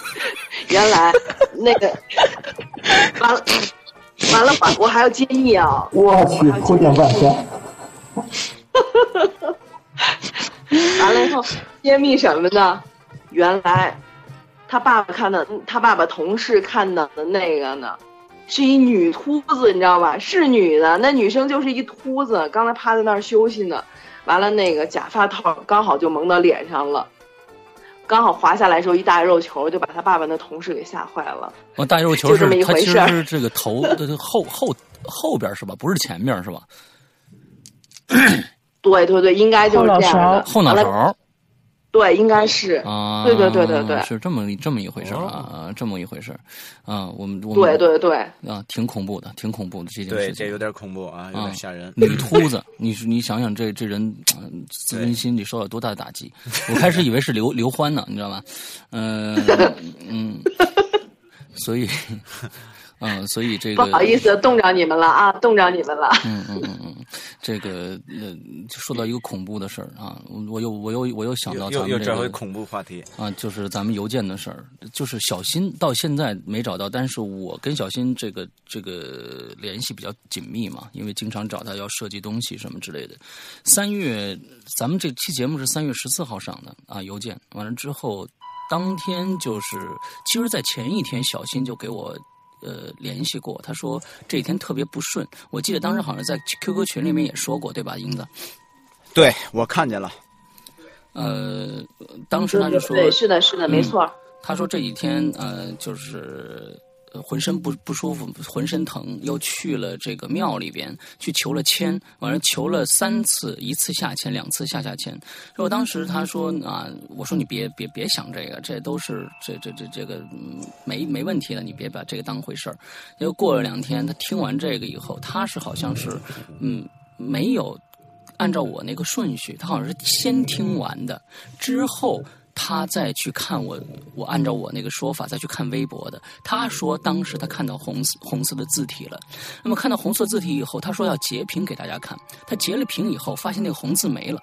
原来那个完了完了，我我还要揭秘啊！我去，铺垫半天。完了以后，揭秘什么呢？原来他爸爸看的，他爸爸同事看到的那个呢，是一女秃子，你知道吧？是女的，那女生就是一秃子，刚才趴在那儿休息呢。完了，那个假发套刚好就蒙到脸上了，刚好滑下来的时候，一大肉球就把他爸爸那同事给吓坏了。我大肉球就是这么一回事儿其实是这个头的后后后边是吧？不是前面是吧？对对对，应该就是这样的。后脑完了勺对，应该是。啊，对对对对对是这么这么一回事啊，这么一回事啊，我们我们对对对啊，挺恐怖的，挺恐怖的这件，事情。这有点恐怖啊，有啊点吓人。女秃子，你是你想想这这人呃自尊心里受到多大的打击？我开始以为是刘刘欢呢，你知道吧？嗯嗯，所以嗯，所以这个不好意思，冻着你们了啊，冻着你们了。嗯嗯嗯嗯，这个呃，说到一个恐怖的事儿啊，我我又我又我又想到又咱们这个又转回恐怖话题。啊，就是咱们邮件的事儿，就是小新到现在没找到，但是我跟小新这个这个联系比较紧密嘛，因为经常找他要设计东西什么之类的。三月，咱们这期节目是三月十四号上的啊，邮件完了之后，当天就是，其实，在前一天，小新就给我。呃，联系过，他说这几天特别不顺。我记得当时好像在 QQ 群里面也说过，对吧，英子？对我看见了，呃，当时他就说，对，是的，是的，没嗯错。他说这几天呃，就是浑身不不舒服，浑身疼，又去了这个庙里边去求了签，完了求了三次，一次下签，两次下下签。我当时他说啊，我说你别别别想这个，这都是这这这这个没没问题的，你别把这个当回事儿。又过了两天，他听完这个以后，他是好像是嗯没有按照我那个顺序，他好像是先听完的，之后。他再去看我，我按照我那个说法再去看微博的。他说当时他看到红红色的字体了，那么看到红色字体以后，他说要截屏给大家看。他截了屏以后，发现那个红字没了，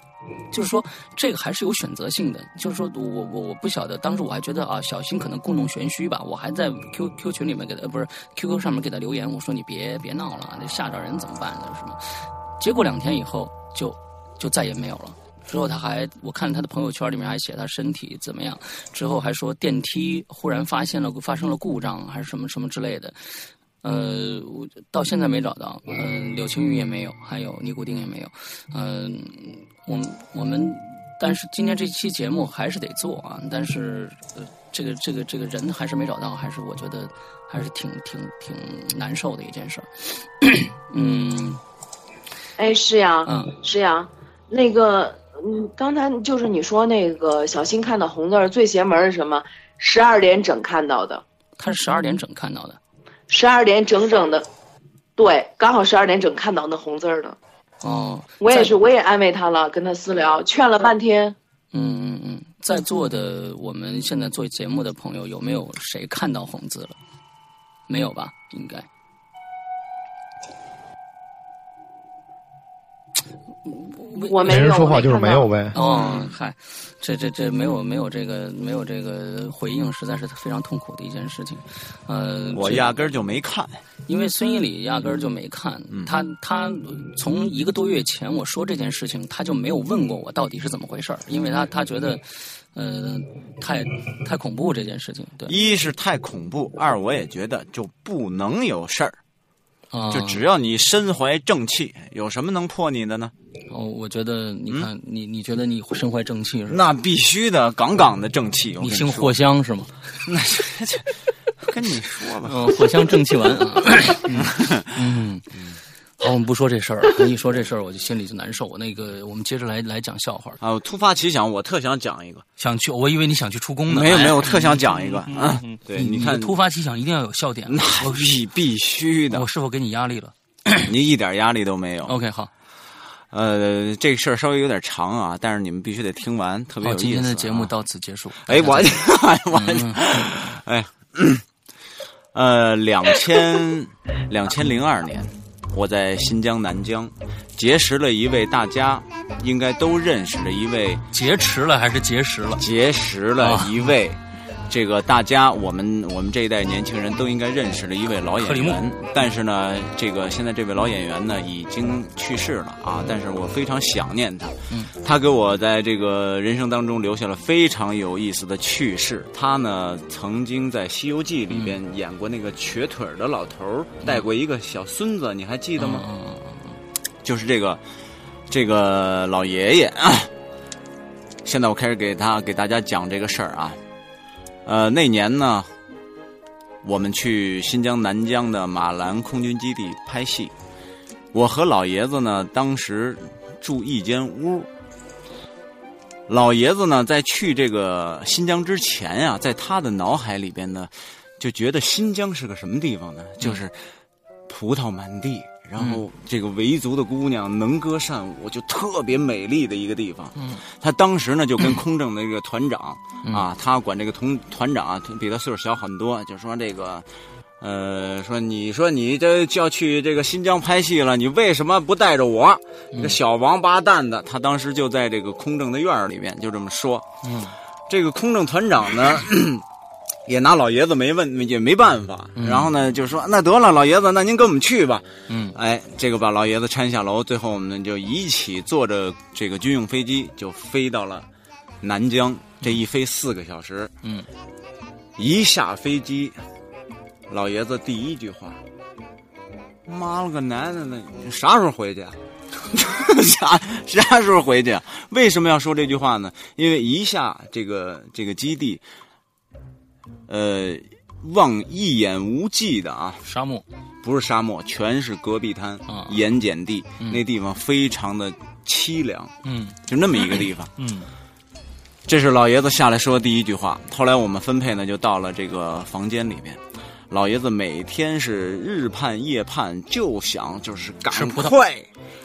就是说这个还是有选择性的。就是说我我我不晓得，当时我还觉得啊，小新可能故弄玄虚吧。我还在 Q Q 群里面给他，不是 Q Q 上面给他留言，我说你别别闹了，那吓着人怎么办呢？是吗？结果两天以后就就再也没有了。之后他还，我看他的朋友圈里面还写他身体怎么样。之后还说电梯忽然发现了发生了故障，还是什么什么之类的。呃，我到现在没找到。嗯，柳青玉也没有，还有尼古丁也没有。嗯，我我们，但是今天这期节目还是得做啊。但是这个这个这个人还是没找到，还是我觉得还是挺挺挺难受的一件事儿。嗯，哎，是呀，嗯，是呀，那个。嗯，刚才就是你说那个小新看到红字儿最邪门是什么？十二点整看到的，他是十二点整看到的，十二点整整的，对，刚好十二点整看到那红字儿的。哦，我也是，我也安慰他了，跟他私聊，劝了半天。嗯嗯嗯，在座的我们现在做节目的朋友，有没有谁看到红字了？没有吧？应该。我没人说话就是没有呗。哦，嗨，这这这没有没有这个没有这个回应，实在是非常痛苦的一件事情。呃，我压根儿就没看，因为孙一礼压根儿就没看。他他从一个多月前我说这件事情，他就没有问过我到底是怎么回事儿，因为他他觉得，呃，太太恐怖这件事情。对，一是太恐怖，二我也觉得就不能有事儿。啊，就只要你身怀正气，有什么能破你的呢？哦，我觉得你看，你你觉得你身怀正气是？那必须的，杠杠的正气。你姓藿香是吗？那跟你说吧，嗯，藿香正气丸啊。嗯。好，我们不说这事儿。一说这事儿，我就心里就难受。那个，我们接着来来讲笑话啊！突发奇想，我特想讲一个。想去？我以为你想去出宫呢。没有没有，我特想讲一个啊！对，你看，突发奇想一定要有笑点。那必必须的。我是否给你压力了？你一点压力都没有。OK，好。呃，这个事儿稍微有点长啊，但是你们必须得听完，特别有意思。今天的节目到此结束。哎，我我哎，呃，两千两千零二年。我在新疆南疆结识了一位大家应该都认识的一位劫持了还是结识了？结识了一位，这个大家我们我们这一代年轻人都应该认识的一位老演员。但是呢，这个现在这位老演员呢已经去世了啊！但是我非常想念他。嗯，他给我在这个人生当中留下了非常有意思的趣事。他呢曾经在《西游记》里边演过那个瘸腿的老头带过一个小孙子，你还记得吗？就是这个这个老爷爷啊。现在我开始给他给大家讲这个事儿啊。呃，那年呢。我们去新疆南疆的马兰空军基地拍戏，我和老爷子呢，当时住一间屋。老爷子呢，在去这个新疆之前呀，在他的脑海里边呢，就觉得新疆是个什么地方呢？就是葡萄满地。然后这个维族的姑娘能歌善舞，就特别美丽的一个地方。嗯，他当时呢就跟空政的这个团长啊，他管这个同团长啊，比他岁数小很多，就说这个，呃，说你说你这就要去这个新疆拍戏了，你为什么不带着我？这小王八蛋的，他当时就在这个空政的院里面就这么说。嗯，这个空政团长呢。也拿老爷子没问，也没办法。然后呢，就说那得了，老爷子，那您跟我们去吧。嗯，哎，这个把老爷子搀下楼，最后我们就一起坐着这个军用飞机，就飞到了南疆。这一飞四个小时。嗯，一下飞机，老爷子第一句话：“妈了个奶奶的，啥时候回去？啥啥时候回去？为什么要说这句话呢？因为一下这个这个基地。”呃，望一眼无际的啊，沙漠不是沙漠，全是戈壁滩、盐碱地，那地方非常的凄凉。嗯，就那么一个地方。嗯，这是老爷子下来说的第一句话。后来我们分配呢，就到了这个房间里面。老爷子每天是日盼夜盼，就想就是赶快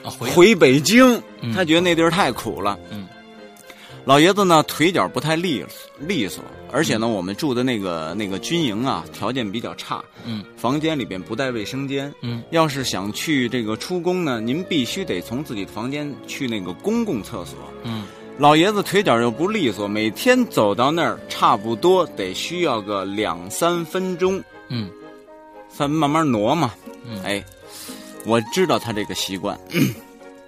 回北京。他觉得那地儿太苦了。嗯，老爷子呢腿脚不太利利索，而且呢我们住的那个那个军营啊条件比较差。嗯，房间里边不带卫生间。嗯，要是想去这个出宫呢，您必须得从自己的房间去那个公共厕所。嗯。老爷子腿脚又不利索，每天走到那儿差不多得需要个两三分钟。嗯，咱慢慢挪嘛。嗯，哎，我知道他这个习惯。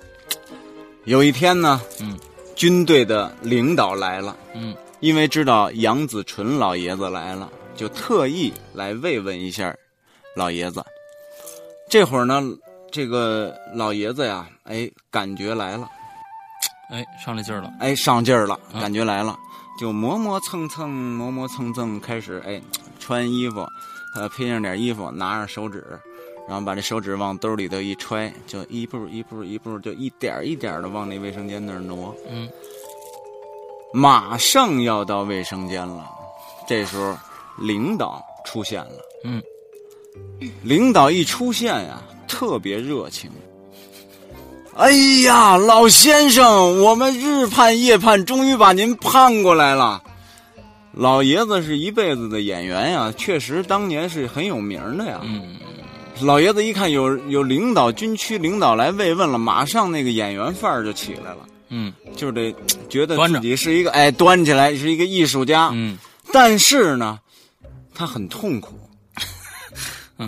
有一天呢，嗯，军队的领导来了，嗯，因为知道杨子纯老爷子来了，就特意来慰问一下老爷子。这会儿呢，这个老爷子呀，哎，感觉来了。哎，上来劲儿了！哎，上劲儿了，感觉来了，就磨磨蹭蹭，磨磨蹭蹭，开始哎穿衣服，呃，披上点衣服，拿着手指，然后把这手指往兜里头一揣，就一步一步一步，就一点一点的往那卫生间那儿挪。嗯，马上要到卫生间了，这时候领导出现了。嗯，领导一出现呀，特别热情。哎呀，老先生，我们日盼夜盼，终于把您盼过来了。老爷子是一辈子的演员呀，确实当年是很有名的呀。嗯，老爷子一看有有领导军区领导来慰问了，马上那个演员范儿就起来了。嗯，就是得觉得自己是一个哎端起来是一个艺术家。嗯，但是呢，他很痛苦。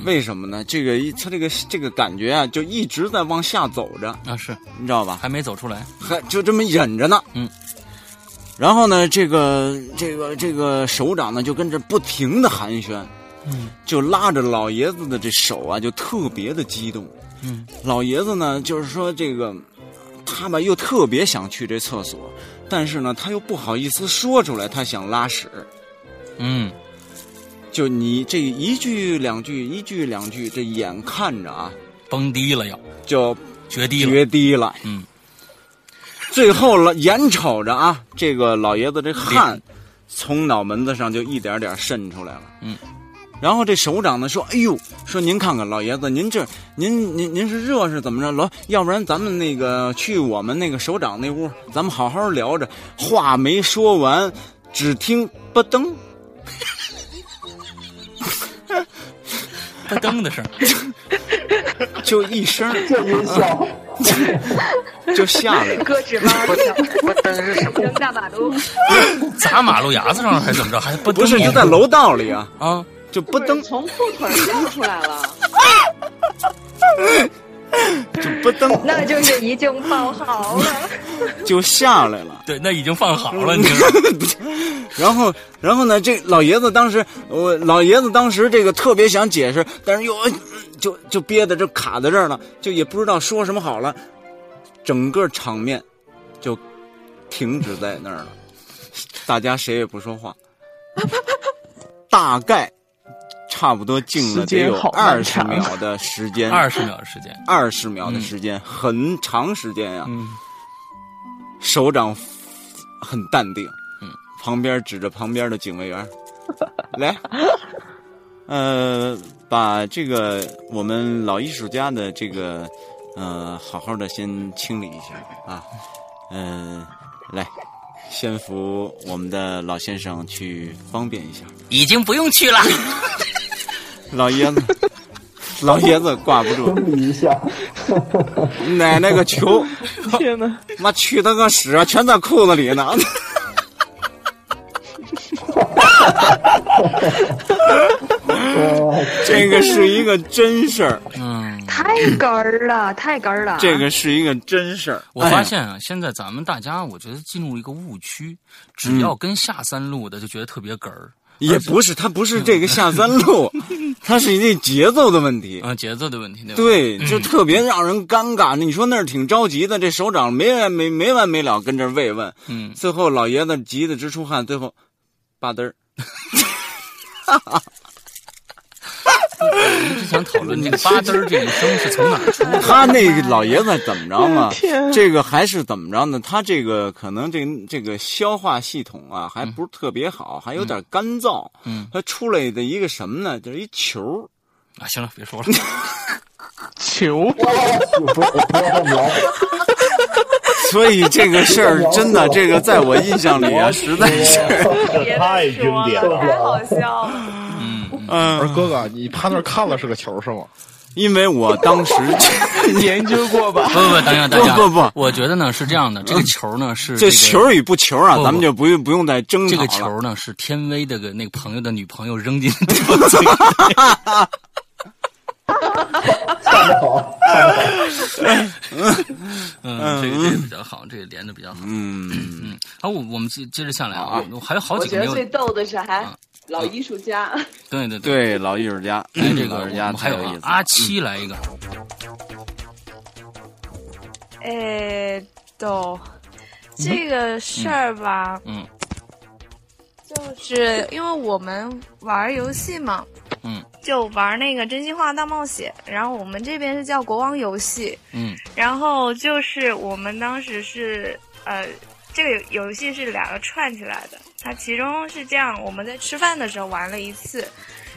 为什么呢？这个他这个这个感觉啊，就一直在往下走着啊，是你知道吧？还没走出来，还就这么忍着呢。嗯，然后呢，这个这个这个首长呢，就跟着不停的寒暄，嗯，就拉着老爷子的这手啊，就特别的激动。嗯，老爷子呢，就是说这个他吧，又特别想去这厕所，但是呢，他又不好意思说出来，他想拉屎。嗯。就你这一句两句，一句两句，这眼看着啊，崩低了要，就决堤了，决堤了。嗯，最后了，眼瞅着啊，这个老爷子这汗从脑门子上就一点点渗出来了。嗯，然后这首长呢说：“哎呦，说您看看老爷子，您这您您您是热是怎么着？老要不然咱们那个去我们那个首长那屋，咱们好好聊着。”话没说完，只听吧噔。吧噔的声，就一声，就音效就下来了。搁纸包里不噔是什么？扔大马路，砸马路牙子上了还是怎么着？还不不是就在楼道里啊啊，就不登，从裤腿扔出来了，就不登，那就是已经放好了，就下来了。对，那已经放好了，你知道。然后，然后呢？这老爷子当时，我老爷子当时这个特别想解释，但是又就就憋在这卡在这儿了，就也不知道说什么好了。整个场面就停止在那儿了，大家谁也不说话。大概差不多静了得有二十秒的时间，二十秒的时间，二十秒的时间，很长时间呀。嗯，首长很淡定。嗯，旁边指着旁边的警卫员，来，呃，把这个我们老艺术家的这个，呃，好好的先清理一下啊，嗯、呃，来，先扶我们的老先生去方便一下。已经不用去了，老爷子，老爷子挂不住，整理一下。奶奶个球！天哪，妈去他个屎啊，全在裤子里呢！这个是一个真事儿，嗯，太哏儿了，太哏儿了。这个是一个真事儿。我发现啊，现在咱们大家，我觉得进入一个误区，只要跟下三路的就觉得特别哏儿。也不是，他不是这个下三路，他是那节奏的问题啊，节奏的问题，对？对，就特别让人尴尬。你说那儿挺着急的，这首长没完没没完没了跟这慰问，嗯，最后老爷子急得直出汗，最后，吧嘚儿，我一直想讨论这个吧嘚儿这一声是从哪出的。他那个老爷子怎么着嘛？这个还是怎么着呢？他这个可能这这个消化系统啊，还不是特别好，还有点干燥。嗯，他出来的一个什么呢？就是一球。啊，行了，别说了。球，不要不要再聊。所以这个事儿真的，这个在我印象里啊，实在是太经典了，太好笑了。嗯我说哥哥，你趴那儿看了是个球是吗？因为我当时研究过吧？不 不不，等一下，等一下，不不不，我觉得呢是这样的，这个球呢是这球与不球啊，不不咱们就不用不用再争这。个球呢是天威的个那个朋友的女朋友扔进对方嘴里。看得好，看得好。嗯，这个这个比较好，这个连的比较好。嗯嗯，好，我我们接接着下来啊，我还有好我几个没有。觉得最逗的是还老艺术家，对对对，老艺术家，哎，这个我们还有太有意思。阿七来一个，哎，都这个事儿吧，嗯。就是因为我们玩游戏嘛，嗯。就玩那个真心话大冒险，然后我们这边是叫国王游戏，嗯。然后就是我们当时是呃，这个游戏是两个串起来的，它其中是这样，我们在吃饭的时候玩了一次，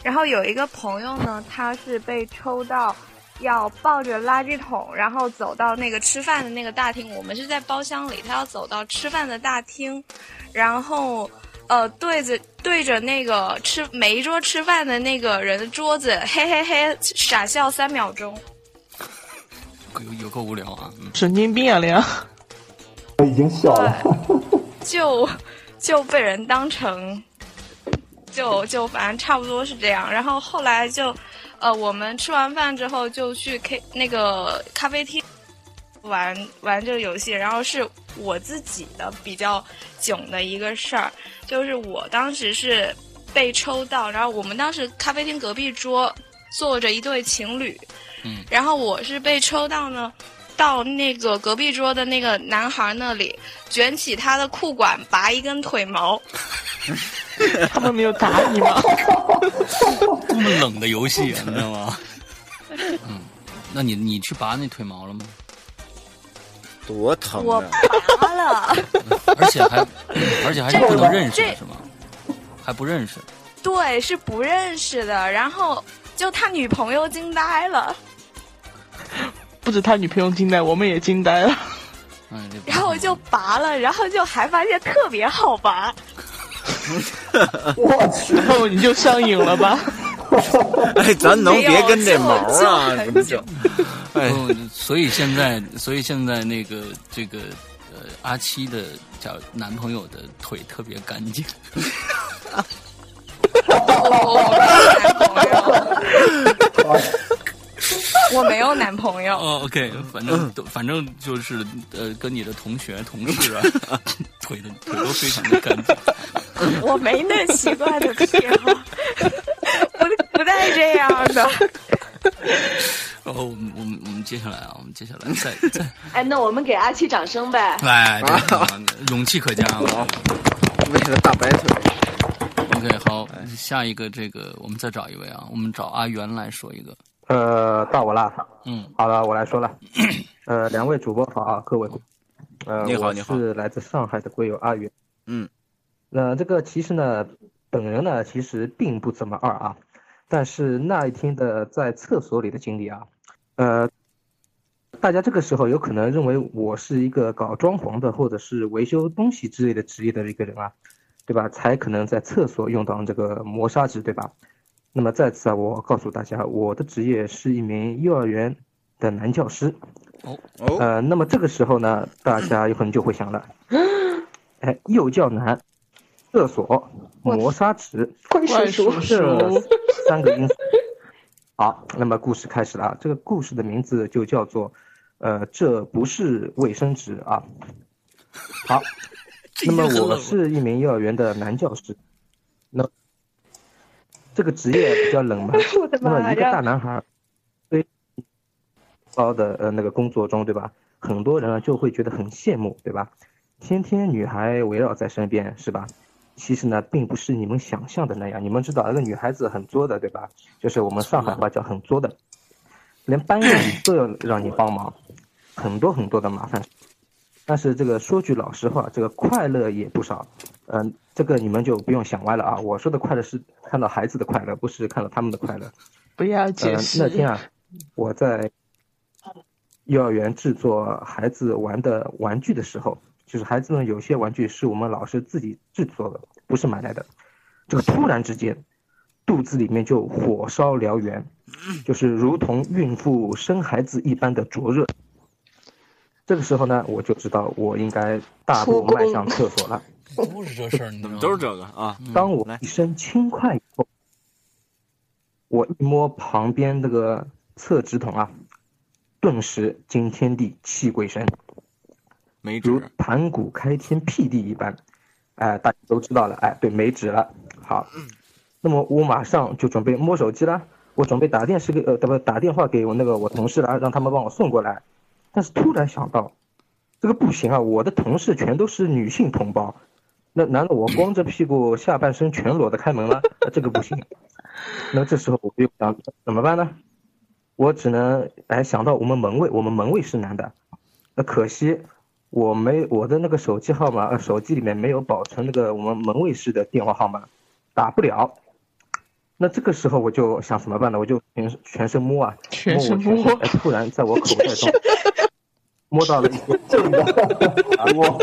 然后有一个朋友呢，他是被抽到要抱着垃圾桶，然后走到那个吃饭的那个大厅，我们是在包厢里，他要走到吃饭的大厅，然后。呃，对着对着那个吃每一桌吃饭的那个人的桌子，嘿嘿嘿傻笑三秒钟。有有够无聊啊！嗯神经病啊，梁！我已经笑了。就就被人当成，就就反正差不多是这样。然后后来就，呃，我们吃完饭之后就去 K 那个咖啡厅玩玩这个游戏。然后是我自己的比较囧的一个事儿，就是我当时是被抽到，然后我们当时咖啡厅隔壁桌坐着一对情侣，嗯，然后我是被抽到呢。到那个隔壁桌的那个男孩那里，卷起他的裤管，拔一根腿毛。他们没有打你吗？这么冷的游戏、啊，你知道吗？嗯，那你你去拔那腿毛了吗？多疼我啊！拔了，而且还而且还是不能认识的是吗？还不认识？对，是不认识的。然后就他女朋友惊呆了，不止他女朋友惊呆，我们也惊呆了。嗯，然后我就拔了，然后就还发现特别好拔。我去，然后你就上瘾了吧？哎，咱能别跟这毛啊？没有什么就？哎，所以现在，所以现在那个这个呃阿七的叫男朋友的腿特别干净。我没有男朋友，哦，OK，反正都反正就是呃，跟你的同学、同事啊，腿的腿都非常的干净。我没那奇怪的癖好，不不带这样的。然后我们我们我们接下来啊，我们接下来再再哎，那我们给阿七掌声呗。来，这个勇气可嘉啊！为了大白腿。OK，好，下一个这个我们再找一位啊，我们找阿元来说一个。呃，到我了。嗯，好了，我来说了。呃，两位主播好啊，各位。呃，你好你好我是来自上海的龟友阿元。嗯，那这个其实呢，本人呢其实并不怎么二啊，但是那一天的在厕所里的经历啊，呃，大家这个时候有可能认为我是一个搞装潢的或者是维修东西之类的职业的一个人啊，对吧？才可能在厕所用到这个磨砂纸，对吧？那么在此啊，我告诉大家，我的职业是一名幼儿园的男教师。哦哦，呃，那么这个时候呢，大家有可能就会想了，哎，幼教男，厕所，磨砂纸，怪叔叔这三个因素。好，那么故事开始了啊，这个故事的名字就叫做，呃，这不是卫生纸啊。好，那么我是一名幼儿园的男教师，那这个职业比较冷门。那么一个！大男孩，对包的呃那个工作中，对吧？很多人啊就会觉得很羡慕，对吧？天天女孩围绕在身边，是吧？其实呢，并不是你们想象的那样。你们知道，那个女孩子很作的，对吧？就是我们上海话叫很作的，连搬运都要让你帮忙，很多很多的麻烦。但是这个说句老实话，这个快乐也不少。嗯，这个你们就不用想歪了啊！我说的快乐是看到孩子的快乐，不是看到他们的快乐。不要解释。那天啊，我在幼儿园制作孩子玩的玩具的时候。就是孩子们有些玩具是我们老师自己制作的，不是买来的。这个突然之间，肚子里面就火烧燎原，就是如同孕妇生孩子一般的灼热。这个时候呢，我就知道我应该大步迈向厕所了。都是这事儿，你怎么都是这个啊？当我一身轻快以后，我一摸旁边那个厕纸筒啊，顿时惊天地泣鬼神。没如盘古开天辟地一般，哎，大家都知道了，哎，对，没纸了。好，那么我马上就准备摸手机了，我准备打电视给呃，不打电话给我那个我同事了，让他们帮我送过来。但是突然想到，这个不行啊，我的同事全都是女性同胞，那难道我光着屁股下半身全裸的开门了？这个不行。那这时候我又想怎么办呢？我只能哎想到我们门卫，我们门卫是男的，那可惜。我没我的那个手机号码，手机里面没有保存那个我们门卫室的电话号码，打不了。那这个时候我就想怎么办呢？我就全全身摸啊，全身摸。突然在我口袋中 摸到了一个这个，我，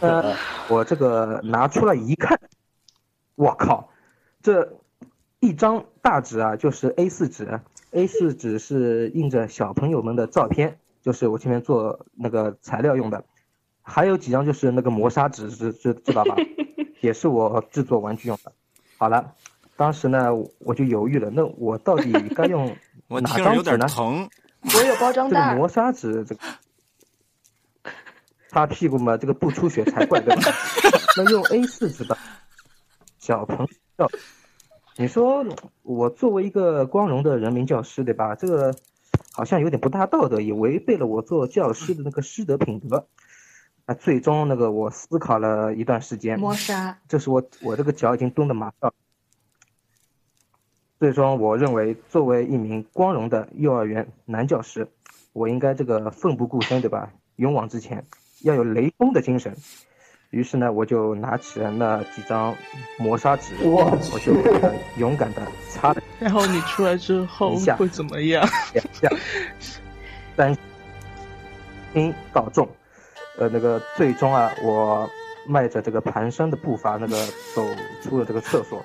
呃，我这个拿出来一看，我靠，这。一张大纸啊，就是 A 四纸，A 四纸是印着小朋友们的照片，就是我前面做那个材料用的，还有几张就是那个磨砂纸，知知知道吧？也是我制作玩具用的。好了，当时呢我就犹豫了，那我到底该用 哪张纸呢？疼。我有包装袋。这个磨砂纸，这个擦屁股嘛，这个不出血才怪对吧？那用 A 四纸吧，小朋友。你说我作为一个光荣的人民教师，对吧？这个好像有点不大道德，也违背了我做教师的那个师德品德。啊，最终那个我思考了一段时间，磨砂，这是我我这个脚已经蹲的麻掉。最终我认为，作为一名光荣的幼儿园男教师，我应该这个奋不顾身，对吧？勇往直前，要有雷锋的精神。于是呢，我就拿起了那几张磨砂纸，我就勇敢的擦了。然后你出来之后会怎么样？两下三轻到重，呃，那个最终啊，我迈着这个蹒跚的步伐，那个走出了这个厕所。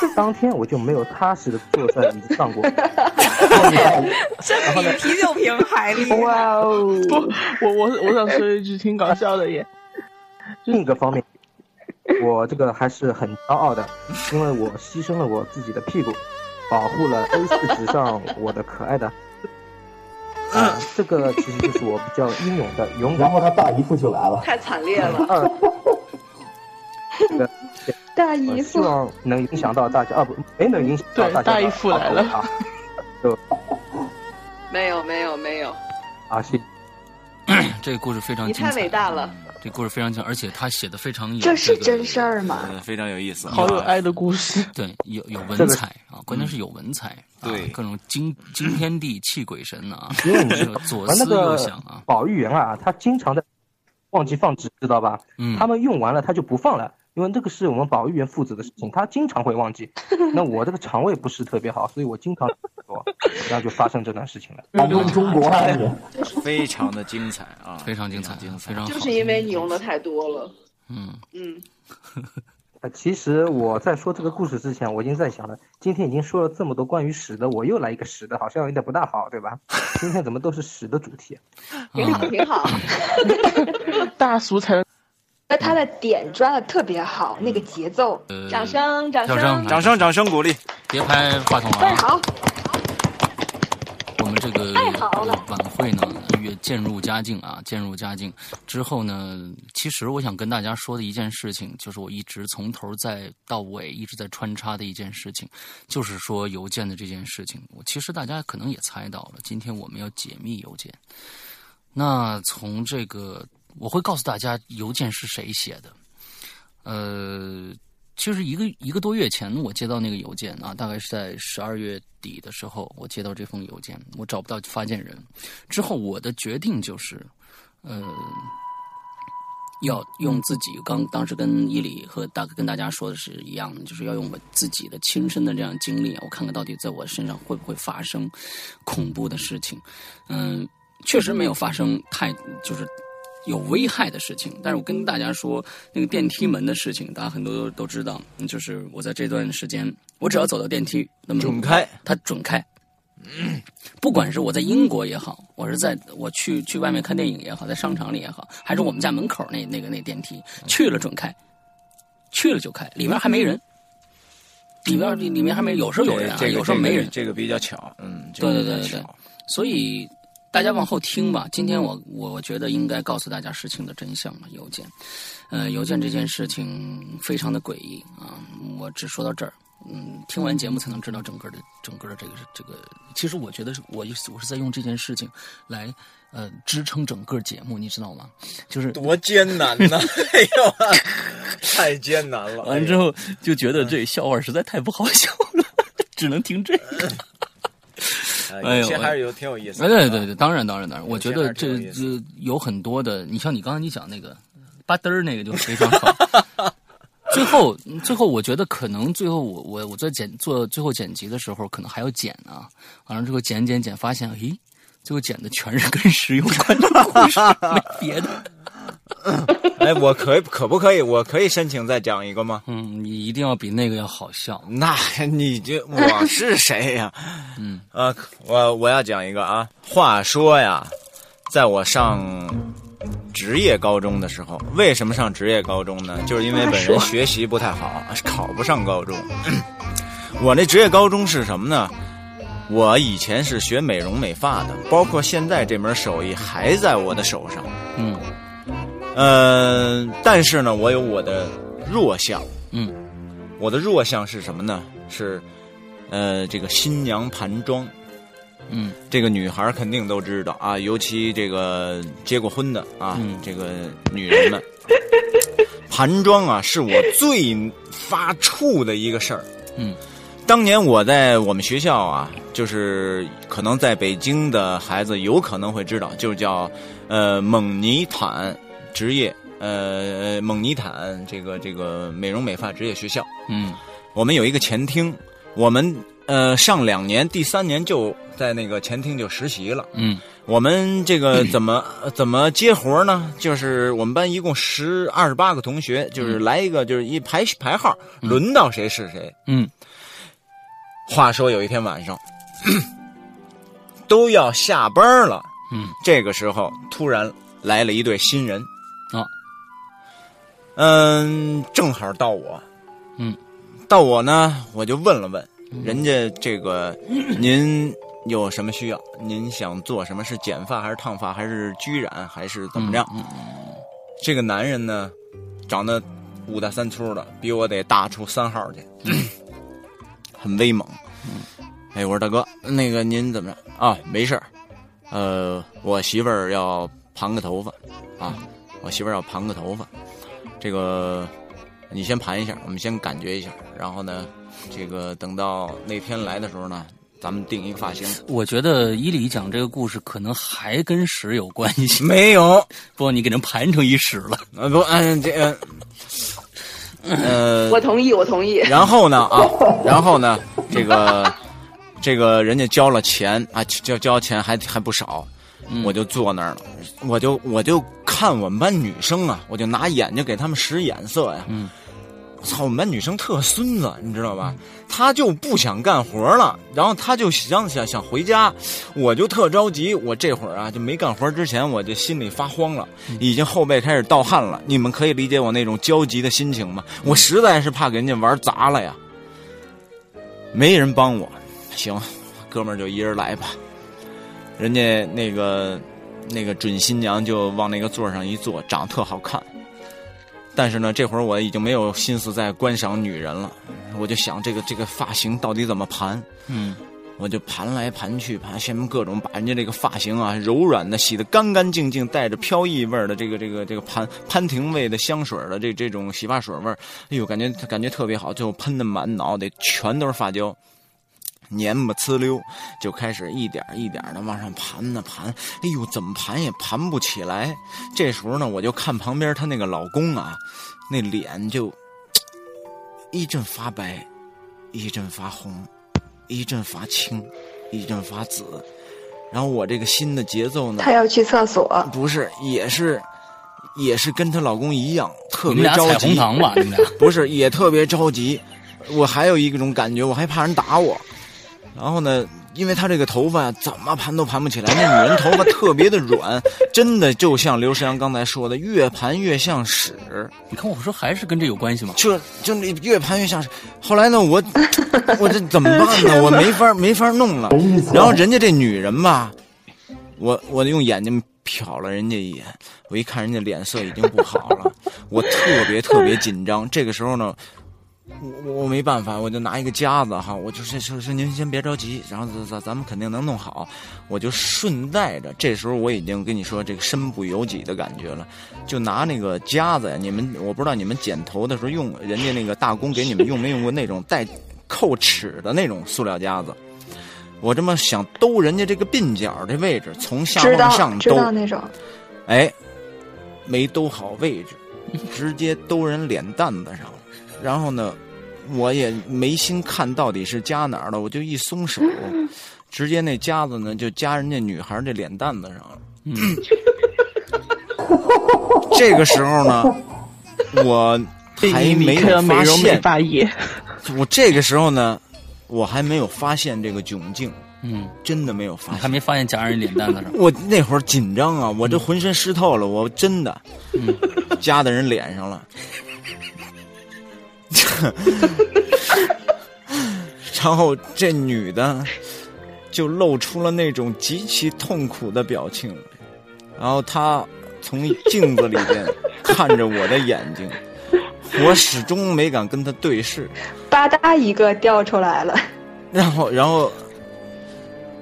当天我就没有踏实的坐在椅子上过。真比啤酒瓶还厉害！哇哦！我我我想说一句，挺搞笑的耶。另一个方面，我这个还是很骄傲的，因为我牺牲了我自己的屁股，保护了 A 四纸上我的可爱的。啊，这个其实就是我比较英勇的勇敢。然后他大姨夫就来了，太惨烈了。二，大姨夫，希望能影响到大家。啊不，没能影响到大家。大姨夫来了啊！就没有没有没有。啊，谢。这个故事非常你太伟大了。这故事非常强，而且他写的非常有这是真事儿吗？非常有意思，好有爱的故事。对，有有文采啊，关键是有文采。对，各种惊 惊天地泣鬼神啊，左思右想啊。保育员啊，他经常的忘记放纸，知道吧？嗯，他们用完了他就不放了。因为这个是我们保育员负责的事情，他经常会忘记。那我这个肠胃不是特别好，所以我经常 做，然后就发生这段事情了。用中国汉语，非常的精彩啊，非常精彩，非常好。就是因为你用的太多了。嗯嗯。其实我在说这个故事之前，我已经在想了，今天已经说了这么多关于屎的，我又来一个屎的，好像有点不大好，对吧？今天怎么都是屎的主题？挺好，挺好。大俗才。那他的点抓的特别好，那个节奏，掌声，掌声，掌声，掌声鼓励，别拍话筒啊！好，我们这个晚会呢，越渐入佳境啊，渐入佳境。之后呢，其实我想跟大家说的一件事情，就是我一直从头再到尾一直在穿插的一件事情，就是说邮件的这件事情。我其实大家可能也猜到了，今天我们要解密邮件。那从这个，我会告诉大家邮件是谁写的。呃，其实一个一个多月前，我接到那个邮件啊，大概是在十二月底的时候，我接到这封邮件，我找不到发件人。之后我的决定就是，呃，要用自己刚当时跟伊里和大跟大家说的是一样的，就是要用我自己的亲身的这样经历，我看看到底在我身上会不会发生恐怖的事情。嗯，确实没有发生太就是。有危害的事情，但是我跟大家说，那个电梯门的事情，大家很多都都知道。就是我在这段时间，我只要走到电梯，那么准开，它准开。嗯，不管是我在英国也好，我是在我去去外面看电影也好，在商场里也好，还是我们家门口那那个那电梯去了准开，去了就开，里面还没人，里面里里面还没有时候有人，有时候没人，这个比较巧。嗯，对对对对对，所以。大家往后听吧。今天我我觉得应该告诉大家事情的真相了。邮件，呃，邮件这件事情非常的诡异啊。我只说到这儿，嗯，听完节目才能知道整个的整个的这个这个。其实我觉得是我我是在用这件事情来呃支撑整个节目，你知道吗？就是多艰难呐！哎呦，太艰难了。完之后就觉得这笑话实在太不好笑了，只能听这个。哎呦，还是有挺有意思。哎，对对对，当然当然当然，我觉得这这有很多的。你像你刚才你讲那个巴嘚儿那个就非常好。最后最后，我觉得可能最后我我我在剪做最后剪辑的时候，可能还要剪啊。完了之后剪剪剪，发现咦，最后剪的全是跟石有 关的故事，没别的。哎，我可以可不可以？我可以申请再讲一个吗？嗯，你一定要比那个要好笑。那你就我是谁呀？嗯啊，我我要讲一个啊。话说呀，在我上职业高中的时候，为什么上职业高中呢？就是因为本人学习不太好，考不上高中。我那职业高中是什么呢？我以前是学美容美发的，包括现在这门手艺还在我的手上。嗯。嗯，但是呢，我有我的弱项。嗯，我的弱项是什么呢？是，呃，这个新娘盘妆。嗯，这个女孩肯定都知道啊，尤其这个结过婚的啊，这个女人们，盘妆啊，是我最发怵的一个事儿。嗯，当年我在我们学校啊，就是可能在北京的孩子有可能会知道，就叫呃蒙尼坦。职业，呃，蒙尼坦这个这个美容美发职业学校，嗯，我们有一个前厅，我们呃上两年，第三年就在那个前厅就实习了，嗯，我们这个 怎么怎么接活呢？就是我们班一共十二十八个同学，就是来一个就是一排排号，轮到谁是谁，嗯。话说有一天晚上，都要下班了，嗯，这个时候突然来了一对新人。啊，嗯，正好到我，嗯，到我呢，我就问了问人家这个，您有什么需要？您想做什么？是剪发还是烫发还是居染还是怎么着？这个男人呢，长得五大三粗的，比我得大出三号去，很威猛。哎，我说大哥，那个您怎么着啊？没事儿，呃，我媳妇儿要盘个头发，啊。我媳妇儿要盘个头发，这个你先盘一下，我们先感觉一下，然后呢，这个等到那天来的时候呢，咱们定一个发型。我觉得伊里讲这个故事可能还跟屎有关系。没有，不，你给人盘成一屎了。呃，不，嗯，这个，呃，我同意，我同意。然后呢，啊，然后呢，这个，这个人家交了钱啊，交交钱还还不少。我就坐那儿了，我就我就看我们班女生啊，我就拿眼睛给他们使眼色呀。嗯，操，我们班女生特孙子，你知道吧？她就不想干活了，然后她就想想想回家，我就特着急。我这会儿啊，就没干活之前，我就心里发慌了，已经后背开始盗汗了。你们可以理解我那种焦急的心情吗？我实在是怕给人家玩砸了呀。没人帮我，行，哥们儿就一人来吧。人家那个那个准新娘就往那个座上一坐，长得特好看。但是呢，这会儿我已经没有心思再观赏女人了，我就想这个这个发型到底怎么盘？嗯，我就盘来盘去，盘下面各种把人家这个发型啊柔软的洗得干干净净，带着飘逸味儿的这个这个这个潘潘婷味的香水的这这种洗发水味儿，哎呦，感觉感觉特别好，最后喷的满脑袋全都是发胶。黏吧呲溜，就开始一点一点的往上盘呢盘，哎呦，怎么盘也盘不起来。这时候呢，我就看旁边她那个老公啊，那脸就一阵发白，一阵发红，一阵发青，一阵发紫。然后我这个心的节奏呢，她要去厕所，不是，也是，也是跟她老公一样，特别着急。彩虹糖吧，你们俩不是，也特别着急。我还有一种感觉，我还怕人打我。然后呢，因为她这个头发怎么盘都盘不起来，那女人头发特别的软，真的就像刘诗阳刚才说的，越盘越像屎。你看我说还是跟这有关系吗？就就那越盘越像屎。后来呢，我我这怎么办呢？我没法没法弄了。然后人家这女人吧，我我用眼睛瞟了人家一眼，我一看人家脸色已经不好了，我特别特别紧张。这个时候呢。我我没办法，我就拿一个夹子哈，我就说说说您先别着急，然后咱咱咱们肯定能弄好。我就顺带着，这时候我已经跟你说这个身不由己的感觉了，就拿那个夹子呀。你们我不知道你们剪头的时候用人家那个大工给你们用没用过那种带扣齿的那种塑料夹子。我这么想兜人家这个鬓角的位置，从下往上兜那种，哎，没兜好位置，直接兜人脸蛋子上了。然后呢，我也没心看到底是夹哪儿了，我就一松手，直接那夹子呢就夹人家女孩这脸蛋子上了。嗯，这个时候呢，我还没有发现，我这个时候呢，我还没有发现这个窘境。嗯，真的没有发现，还没发现夹人脸蛋子上。我那会儿紧张啊，我这浑身湿透了，我真的夹在人脸上了。然后这女的就露出了那种极其痛苦的表情，然后她从镜子里边看着我的眼睛，我始终没敢跟她对视。吧嗒一个掉出来了。然后，然后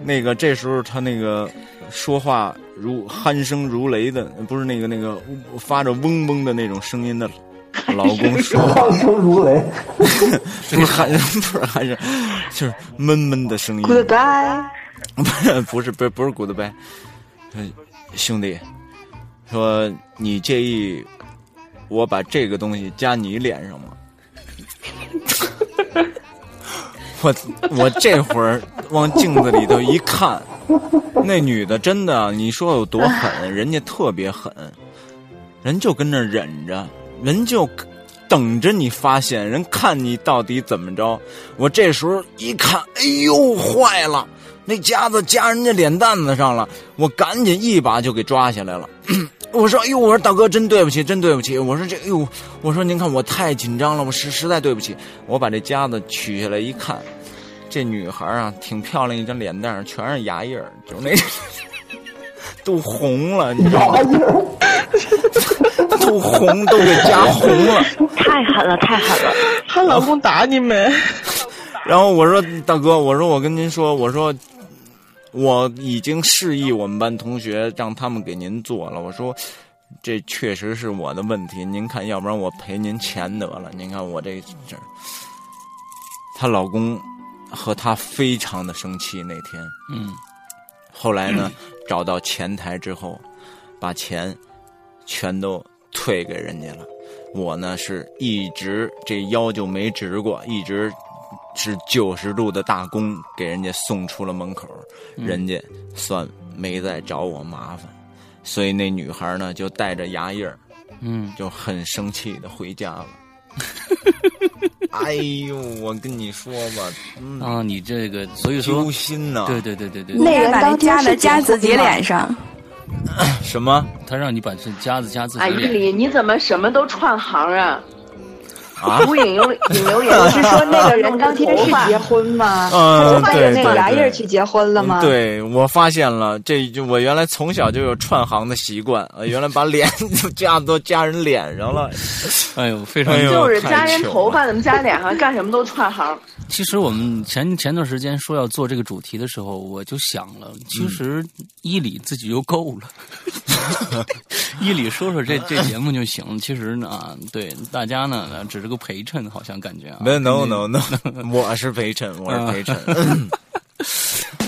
那个这时候她那个说话如鼾声如雷的，不是那个那个发着嗡嗡的那种声音的。老公说话声如雷，不是喊 不是喊声，就是闷闷的声音。Goodbye，不是不是不是不是 Goodbye，兄弟，说你介意我把这个东西加你脸上吗？我我这会儿往镜子里头一看，那女的真的，你说有多狠？人家特别狠，人就跟那忍着。人就等着你发现，人看你到底怎么着。我这时候一看，哎呦，坏了！那夹子夹人家脸蛋子上了，我赶紧一把就给抓下来了。我说：“哎呦，我说大哥，真对不起，真对不起。”我说：“这，哎呦，我说您看我太紧张了，我实实在对不起。”我把这夹子取下来一看，这女孩啊，挺漂亮，一张脸蛋上全是牙印儿，就那都红了，你知道吗？都红，都给加红了，太狠了，太狠了！她老公打你没？然后我说：“大哥，我说我跟您说，我说我已经示意我们班同学让他们给您做了。我说这确实是我的问题，您看，要不然我赔您钱得了。您看我这这，她老公和她非常的生气那天。嗯，后来呢，找到前台之后，把钱全都。”退给人家了，我呢是一直这腰就没直过，一直是九十度的大弓给人家送出了门口，人家算没再找我麻烦，所以那女孩呢就带着牙印儿，嗯，就很生气的回家了。哎呦，我跟你说吧，啊，你这个所以说揪心呐，对对对对对，那人把夹子夹自己脸上。什么？他让你把这夹子夹自己脸。哎，丽，你怎么什么都串行啊？啊，无影有影留言是说那个人当天是结婚吗？嗯，他就那个牙印去结婚了吗？对，我发现了，这就我原来从小就有串行的习惯，呃，原来把脸 就加都加人脸上了。哎呦，非常就是加人头发，怎么加脸上？干什么都串行。其实我们前前段时间说要做这个主题的时候，我就想了，其实伊里自己就够了，伊里说说这这节目就行。其实呢，对大家呢只是个陪衬，好像感觉啊。No no no no，我是陪衬，我是陪衬。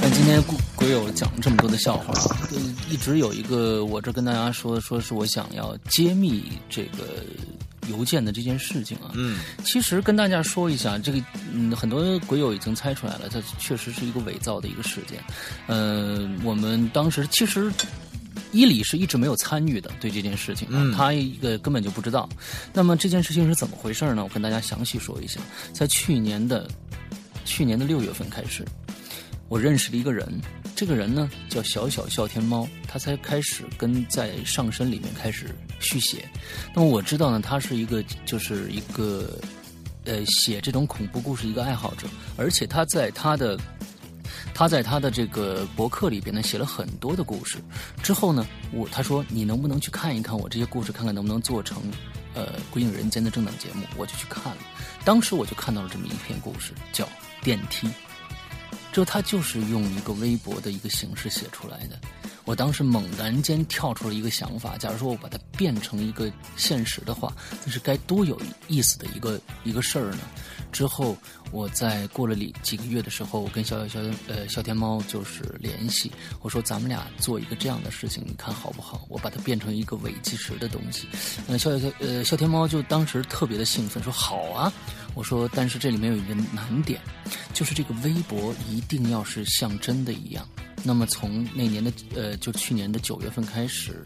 那今天鬼友讲了这么多的笑话啊，一直有一个我这跟大家说，说是我想要揭秘这个。邮件的这件事情啊，嗯，其实跟大家说一下，这个嗯，很多鬼友已经猜出来了，它确实是一个伪造的一个事件。呃，我们当时其实伊里是一直没有参与的，对这件事情，嗯，他一个根本就不知道。那么这件事情是怎么回事呢？我跟大家详细说一下。在去年的去年的六月份开始，我认识了一个人。这个人呢叫小小笑天猫，他才开始跟在上身里面开始续写。那么我知道呢，他是一个就是一个呃写这种恐怖故事一个爱好者，而且他在他的他在他的这个博客里边呢写了很多的故事。之后呢，我他说你能不能去看一看我这些故事，看看能不能做成呃《归影人间》的正档节目？我就去看了，当时我就看到了这么一篇故事，叫《电梯》。这他就是用一个微博的一个形式写出来的。我当时猛然间跳出了一个想法：假如说我把它变成一个现实的话，那是该多有意思的一个一个事儿呢？之后我在过了里几个月的时候，我跟小小小呃小天猫就是联系，我说咱们俩做一个这样的事情，你看好不好？我把它变成一个伪计时的东西。呃，小小呃小天猫就当时特别的兴奋，说好啊。我说，但是这里面有一个难点，就是这个微博一定要是像真的一样。那么从那年的呃，就去年的九月份开始，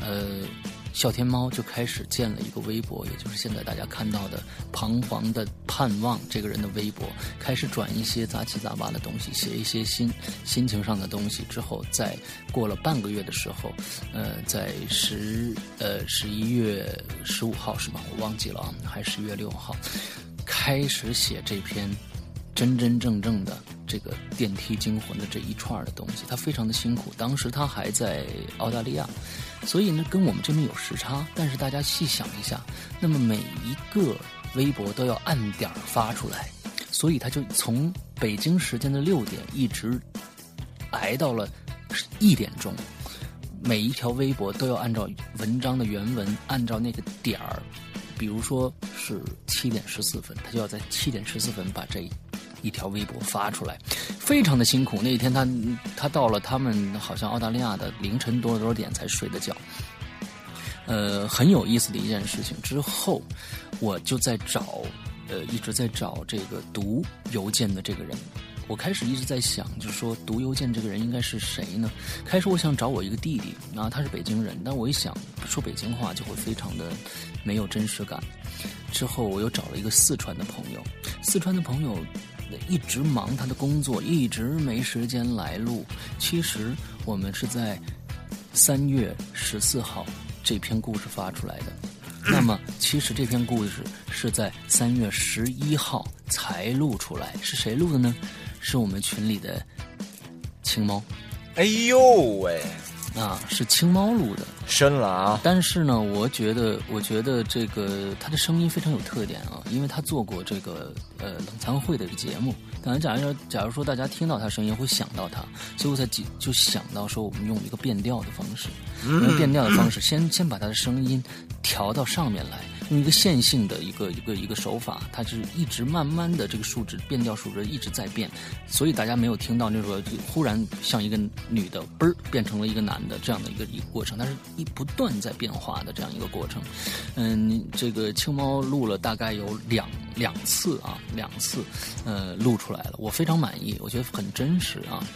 呃，笑天猫就开始建了一个微博，也就是现在大家看到的彷徨的盼望这个人的微博，开始转一些杂七杂八的东西，写一些心心情上的东西。之后，在过了半个月的时候，呃，在十呃十一月十五号是吗？我忘记了啊，还是十月六号。开始写这篇真真正正的这个电梯惊魂的这一串的东西，他非常的辛苦。当时他还在澳大利亚，所以呢跟我们这边有时差。但是大家细想一下，那么每一个微博都要按点发出来，所以他就从北京时间的六点一直挨到了一点钟，每一条微博都要按照文章的原文，按照那个点儿。比如说是七点十四分，他就要在七点十四分把这一条微博发出来，非常的辛苦。那一天他他到了他们好像澳大利亚的凌晨多少多少点才睡的觉，呃，很有意思的一件事情。之后我就在找，呃，一直在找这个读邮件的这个人。我开始一直在想，就是说读邮件这个人应该是谁呢？开始我想找我一个弟弟，然后他是北京人，但我一想说北京话就会非常的没有真实感。之后我又找了一个四川的朋友，四川的朋友一直忙他的工作，一直没时间来录。其实我们是在三月十四号这篇故事发出来的。那么，其实这篇故事是在三月十一号才录出来，是谁录的呢？是我们群里的青猫。哎呦喂！啊，是青猫录的，深了啊！但是呢，我觉得，我觉得这个他的声音非常有特点啊，因为他做过这个呃冷藏会的一个节目。可能，假如假如说大家听到他声音会想到他，所以我才就想到说，我们用一个变调的方式，用变调的方式，先先把他的声音调到上面来，用一个线性的一个一个一个手法，它是一直慢慢的这个数值变调数值一直在变，所以大家没有听到那种忽然像一个女的嘣儿变成了一个男的这样的一个一个过程，它是一不断在变化的这样一个过程。嗯，这个青猫录了大概有两两次啊，两次，呃，录出来了，我非常满意，我觉得很真实啊。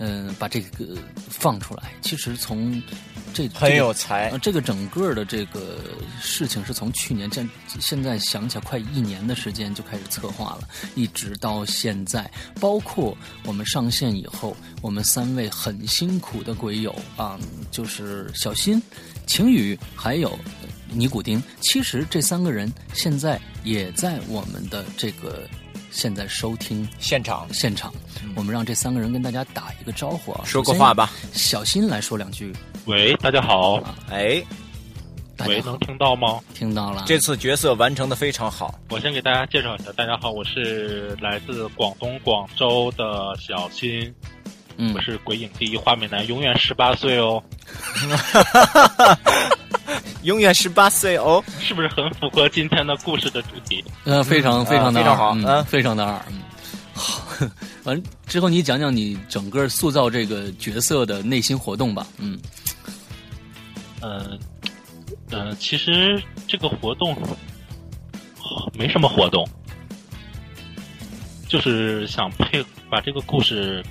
嗯，把这个放出来，其实从这很有才、这个整个的这个事情是从去年年现现在想起来快一年的时间就开始策划了，一直到现在，包括我们上线以后，我们三位很辛苦的鬼友啊，就是小新、晴雨还有尼古丁。其实这三个人现在也在我们的这个现在收听现场现场，我们让这三个人跟大家打一个招呼啊，说个话吧。小新来说两句。喂，大家好。哎，喂，能听到吗？听到了。这次角色完成的非常好。我先给大家介绍一下，大家好，我是来自广东广州的小新。嗯，我是鬼影第一花美男，永远十八岁哦。永远十八岁哦，是不是很符合今天的故事的主题？呃，非常非常的好，嗯，非常的二。好，完之后你讲讲你整个塑造这个角色的内心活动吧。嗯，嗯，嗯，其实这个活动没什么活动，就是想配把这个故事。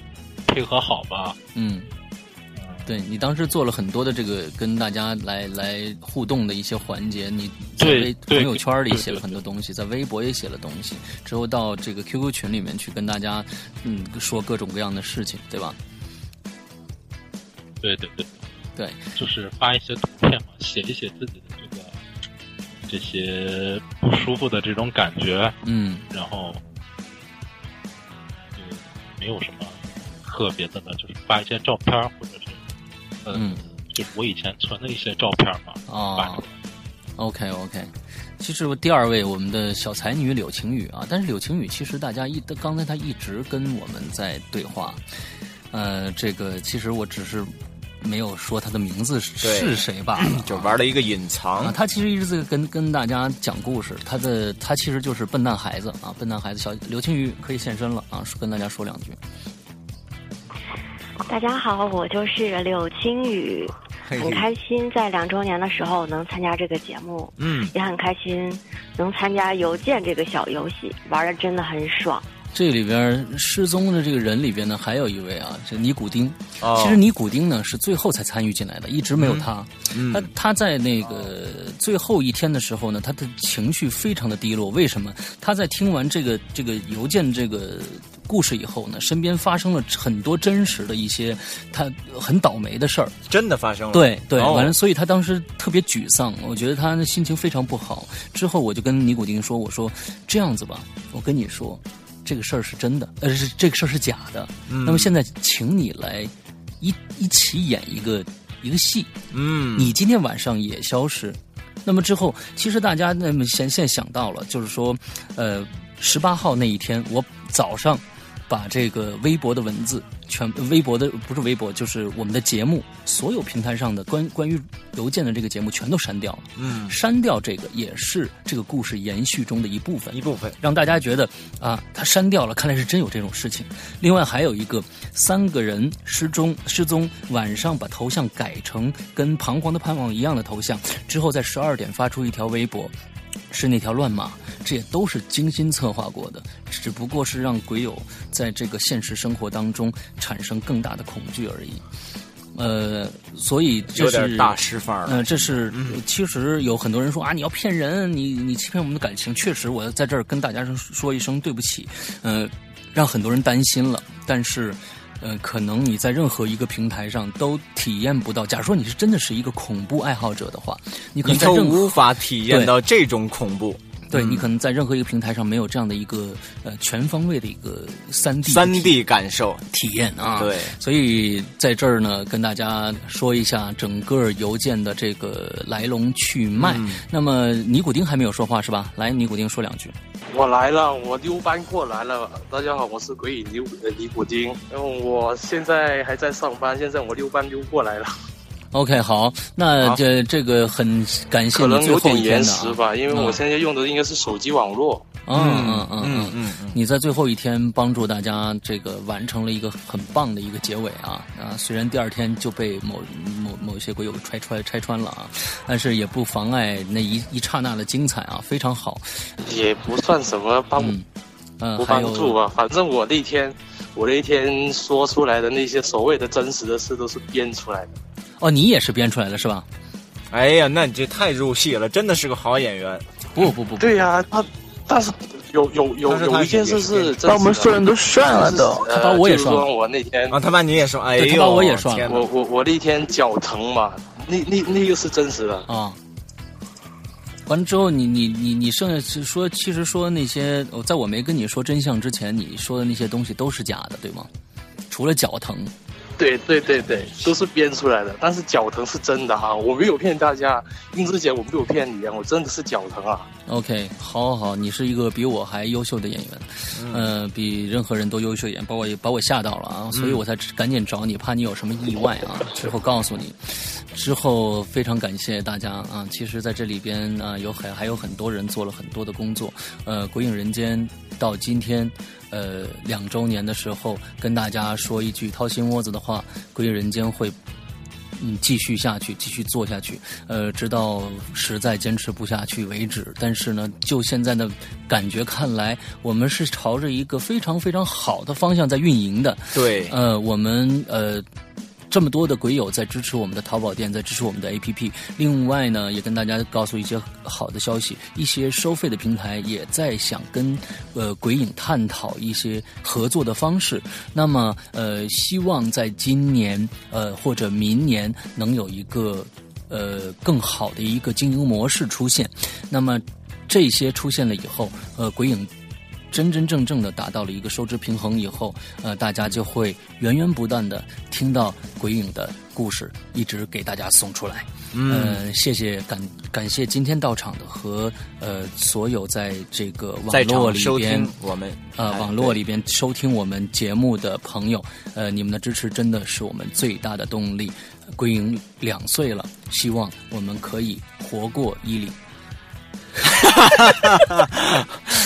配合好吧，嗯，对你当时做了很多的这个跟大家来来互动的一些环节，你在微朋友圈里写了很多东西，在微博也写了东西，之后到这个 QQ 群里面去跟大家嗯说各种各样的事情，对吧？对对对对，就是发一些图片嘛，写一写自己的这个这些不舒服的这种感觉，嗯，然后就没有什么。特别的呢，就是发一些照片，或者是，嗯，就是我以前存的一些照片嘛。啊，OK OK。其实第二位我们的小才女柳晴雨啊，但是柳晴雨其实大家一刚才她一直跟我们在对话，呃，这个其实我只是没有说他的名字是谁吧，就玩了一个隐藏。他其实一直在跟跟大家讲故事，他的他其实就是笨蛋孩子啊，笨蛋孩子小柳晴雨可以现身了啊，跟大家说两句。大家好，我就是柳青雨，很开心在两周年的时候能参加这个节目，嗯，也很开心能参加邮件这个小游戏，玩的真的很爽。这里边失踪的这个人里边呢，还有一位啊，这尼古丁。其实尼古丁呢是最后才参与进来的，一直没有他。他他在那个最后一天的时候呢，他的情绪非常的低落。为什么？他在听完这个这个邮件这个。故事以后呢，身边发生了很多真实的一些他很倒霉的事儿，真的发生了。对对，完了，所以他当时特别沮丧，我觉得他的心情非常不好。之后我就跟尼古丁说：“我说这样子吧，我跟你说，这个事儿是真的，呃，是这个事儿是假的。那么现在，请你来一一起演一个一个戏。嗯，你今天晚上也消失。那么之后，其实大家那么现现在想到了，就是说，呃，十八号那一天，我早上。”把这个微博的文字全，微博的不是微博，就是我们的节目，所有平台上的关关于邮件的这个节目全都删掉了。嗯，删掉这个也是这个故事延续中的一部分，一部分让大家觉得啊，他删掉了，看来是真有这种事情。另外还有一个三个人失踪失踪，晚上把头像改成跟彷徨的盼望一样的头像，之后在十二点发出一条微博。是那条乱码，这也都是精心策划过的，只不过是让鬼友在这个现实生活当中产生更大的恐惧而已。呃，所以这是大师范儿。嗯，这是其实有很多人说啊，你要骗人，你你欺骗我们的感情。确实，我在这儿跟大家说说一声对不起，呃，让很多人担心了。但是。呃，可能你在任何一个平台上都体验不到。假如说你是真的是一个恐怖爱好者的话，你可能在无法体验到这种恐怖。对你可能在任何一个平台上没有这样的一个呃全方位的一个三 D 三 D 感受体验啊。对，所以在这儿呢，跟大家说一下整个邮件的这个来龙去脉。那么尼古丁还没有说话是吧？来，尼古丁说两句。我来了，我溜班过来了。大家好，我是鬼影尼尼古丁。然后我现在还在上班，现在我溜班溜过来了。OK，好，那这这个很感谢。可能有点延时吧，因为我现在用的应该是手机网络。嗯嗯嗯嗯嗯，你在最后一天帮助大家这个完成了一个很棒的一个结尾啊啊！虽然第二天就被某某某些鬼友拆穿拆穿了啊，但是也不妨碍那一一刹那的精彩啊，非常好。也不算什么帮，嗯，不帮助吧。反正我那天我那天说出来的那些所谓的真实的事都是编出来的。哦，你也是编出来的是吧？哎呀，那你这太入戏了，真的是个好演员。不不不，对呀，他。但是有有有有一件事是把我们所有人都涮了都，他把我也涮。我那天啊，他把你也涮，哎呦，他把我也涮。我我我那天脚疼嘛，那那那个是真实的啊。完了之后，你你你你剩下说，其实说那些，在我没跟你说真相之前，你说的那些东西都是假的，对吗？除了脚疼。对对对对，都是编出来的。但是脚疼是真的哈，我没有骗大家，英子姐我没有骗你啊，我真的是脚疼啊。OK，好，好，好，你是一个比我还优秀的演员，嗯，比任何人都优秀演员，把我把我吓到了啊，所以我才赶紧找你，怕你有什么意外啊，之后告诉你。之后非常感谢大家啊，其实在这里边啊，有很还有很多人做了很多的工作，呃，《鬼影人间》到今天。呃，两周年的时候，跟大家说一句掏心窝子的话，《归人间》会嗯继续下去，继续做下去，呃，直到实在坚持不下去为止。但是呢，就现在的感觉看来，我们是朝着一个非常非常好的方向在运营的。对，呃，我们呃。这么多的鬼友在支持我们的淘宝店，在支持我们的 APP。另外呢，也跟大家告诉一些好的消息，一些收费的平台也在想跟呃鬼影探讨一些合作的方式。那么呃，希望在今年呃或者明年能有一个呃更好的一个经营模式出现。那么这些出现了以后，呃，鬼影。真真正正的达到了一个收支平衡以后，呃，大家就会源源不断的听到鬼影的故事，一直给大家送出来。嗯，谢谢感感谢今天到场的和呃所有在这个网络里边我们呃网络里边收听我们节目的朋友，呃，你们的支持真的是我们最大的动力。鬼影两岁了，希望我们可以活过伊犁。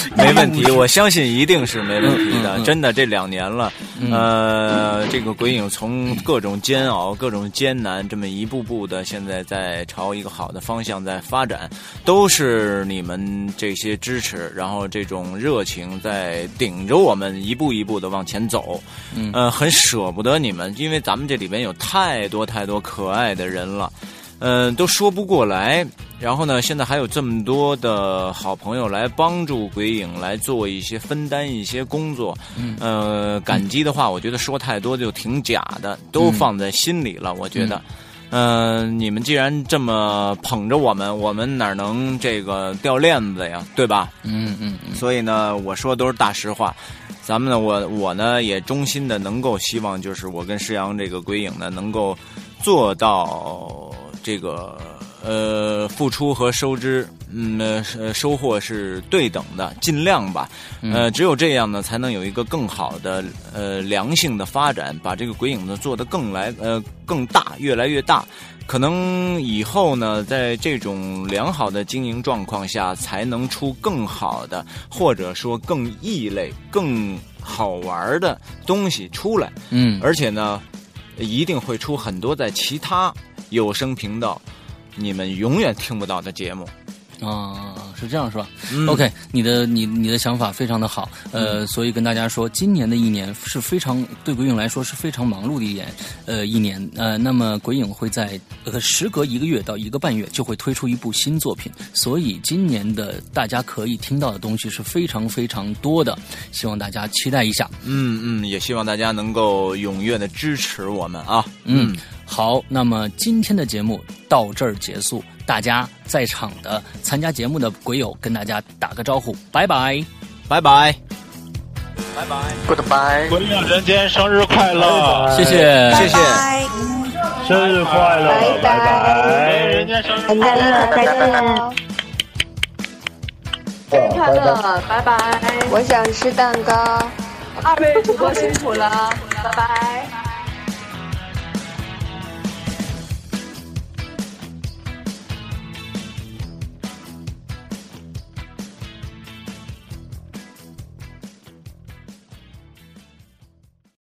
没问题，我相信一定是没问题的。真的，这两年了，呃，这个鬼影从各种煎熬、各种艰难，这么一步步的，现在在朝一个好的方向在发展，都是你们这些支持，然后这种热情在顶着我们一步一步的往前走。嗯，呃，很舍不得你们，因为咱们这里边有太多太多可爱的人了。嗯，都说不过来。然后呢，现在还有这么多的好朋友来帮助鬼影来做一些分担一些工作。嗯，呃，感激的话，我觉得说太多就挺假的，都放在心里了。我觉得，嗯，你们既然这么捧着我们，我们哪能这个掉链子呀？对吧？嗯嗯。所以呢，我说的都是大实话。咱们呢，我我呢也衷心的能够希望，就是我跟施阳这个鬼影呢，能够做到。这个呃，付出和收支，嗯，呃，收获是对等的，尽量吧。呃，只有这样呢，才能有一个更好的呃良性的发展，把这个鬼影子做得更来呃更大，越来越大。可能以后呢，在这种良好的经营状况下，才能出更好的，或者说更异类、更好玩的东西出来。嗯，而且呢，一定会出很多在其他。有声频道，你们永远听不到的节目，啊，是这样是吧？OK，你的你你的想法非常的好，呃，所以跟大家说，今年的一年是非常对鬼影来说是非常忙碌的一年，呃，一年，呃，那么鬼影会在呃时隔一个月到一个半月就会推出一部新作品，所以今年的大家可以听到的东西是非常非常多的，希望大家期待一下。嗯嗯，也希望大家能够踊跃的支持我们啊，嗯。好，那么今天的节目到这儿结束。大家在场的参加节目的鬼友跟大家打个招呼，拜拜，拜拜，拜拜，Goodbye，鬼影人间生日快乐，谢谢，谢谢，生日快乐，拜拜，鬼影人间生日快乐，再见，生日快乐，拜拜，我想吃蛋糕，二位主播辛苦了，拜拜。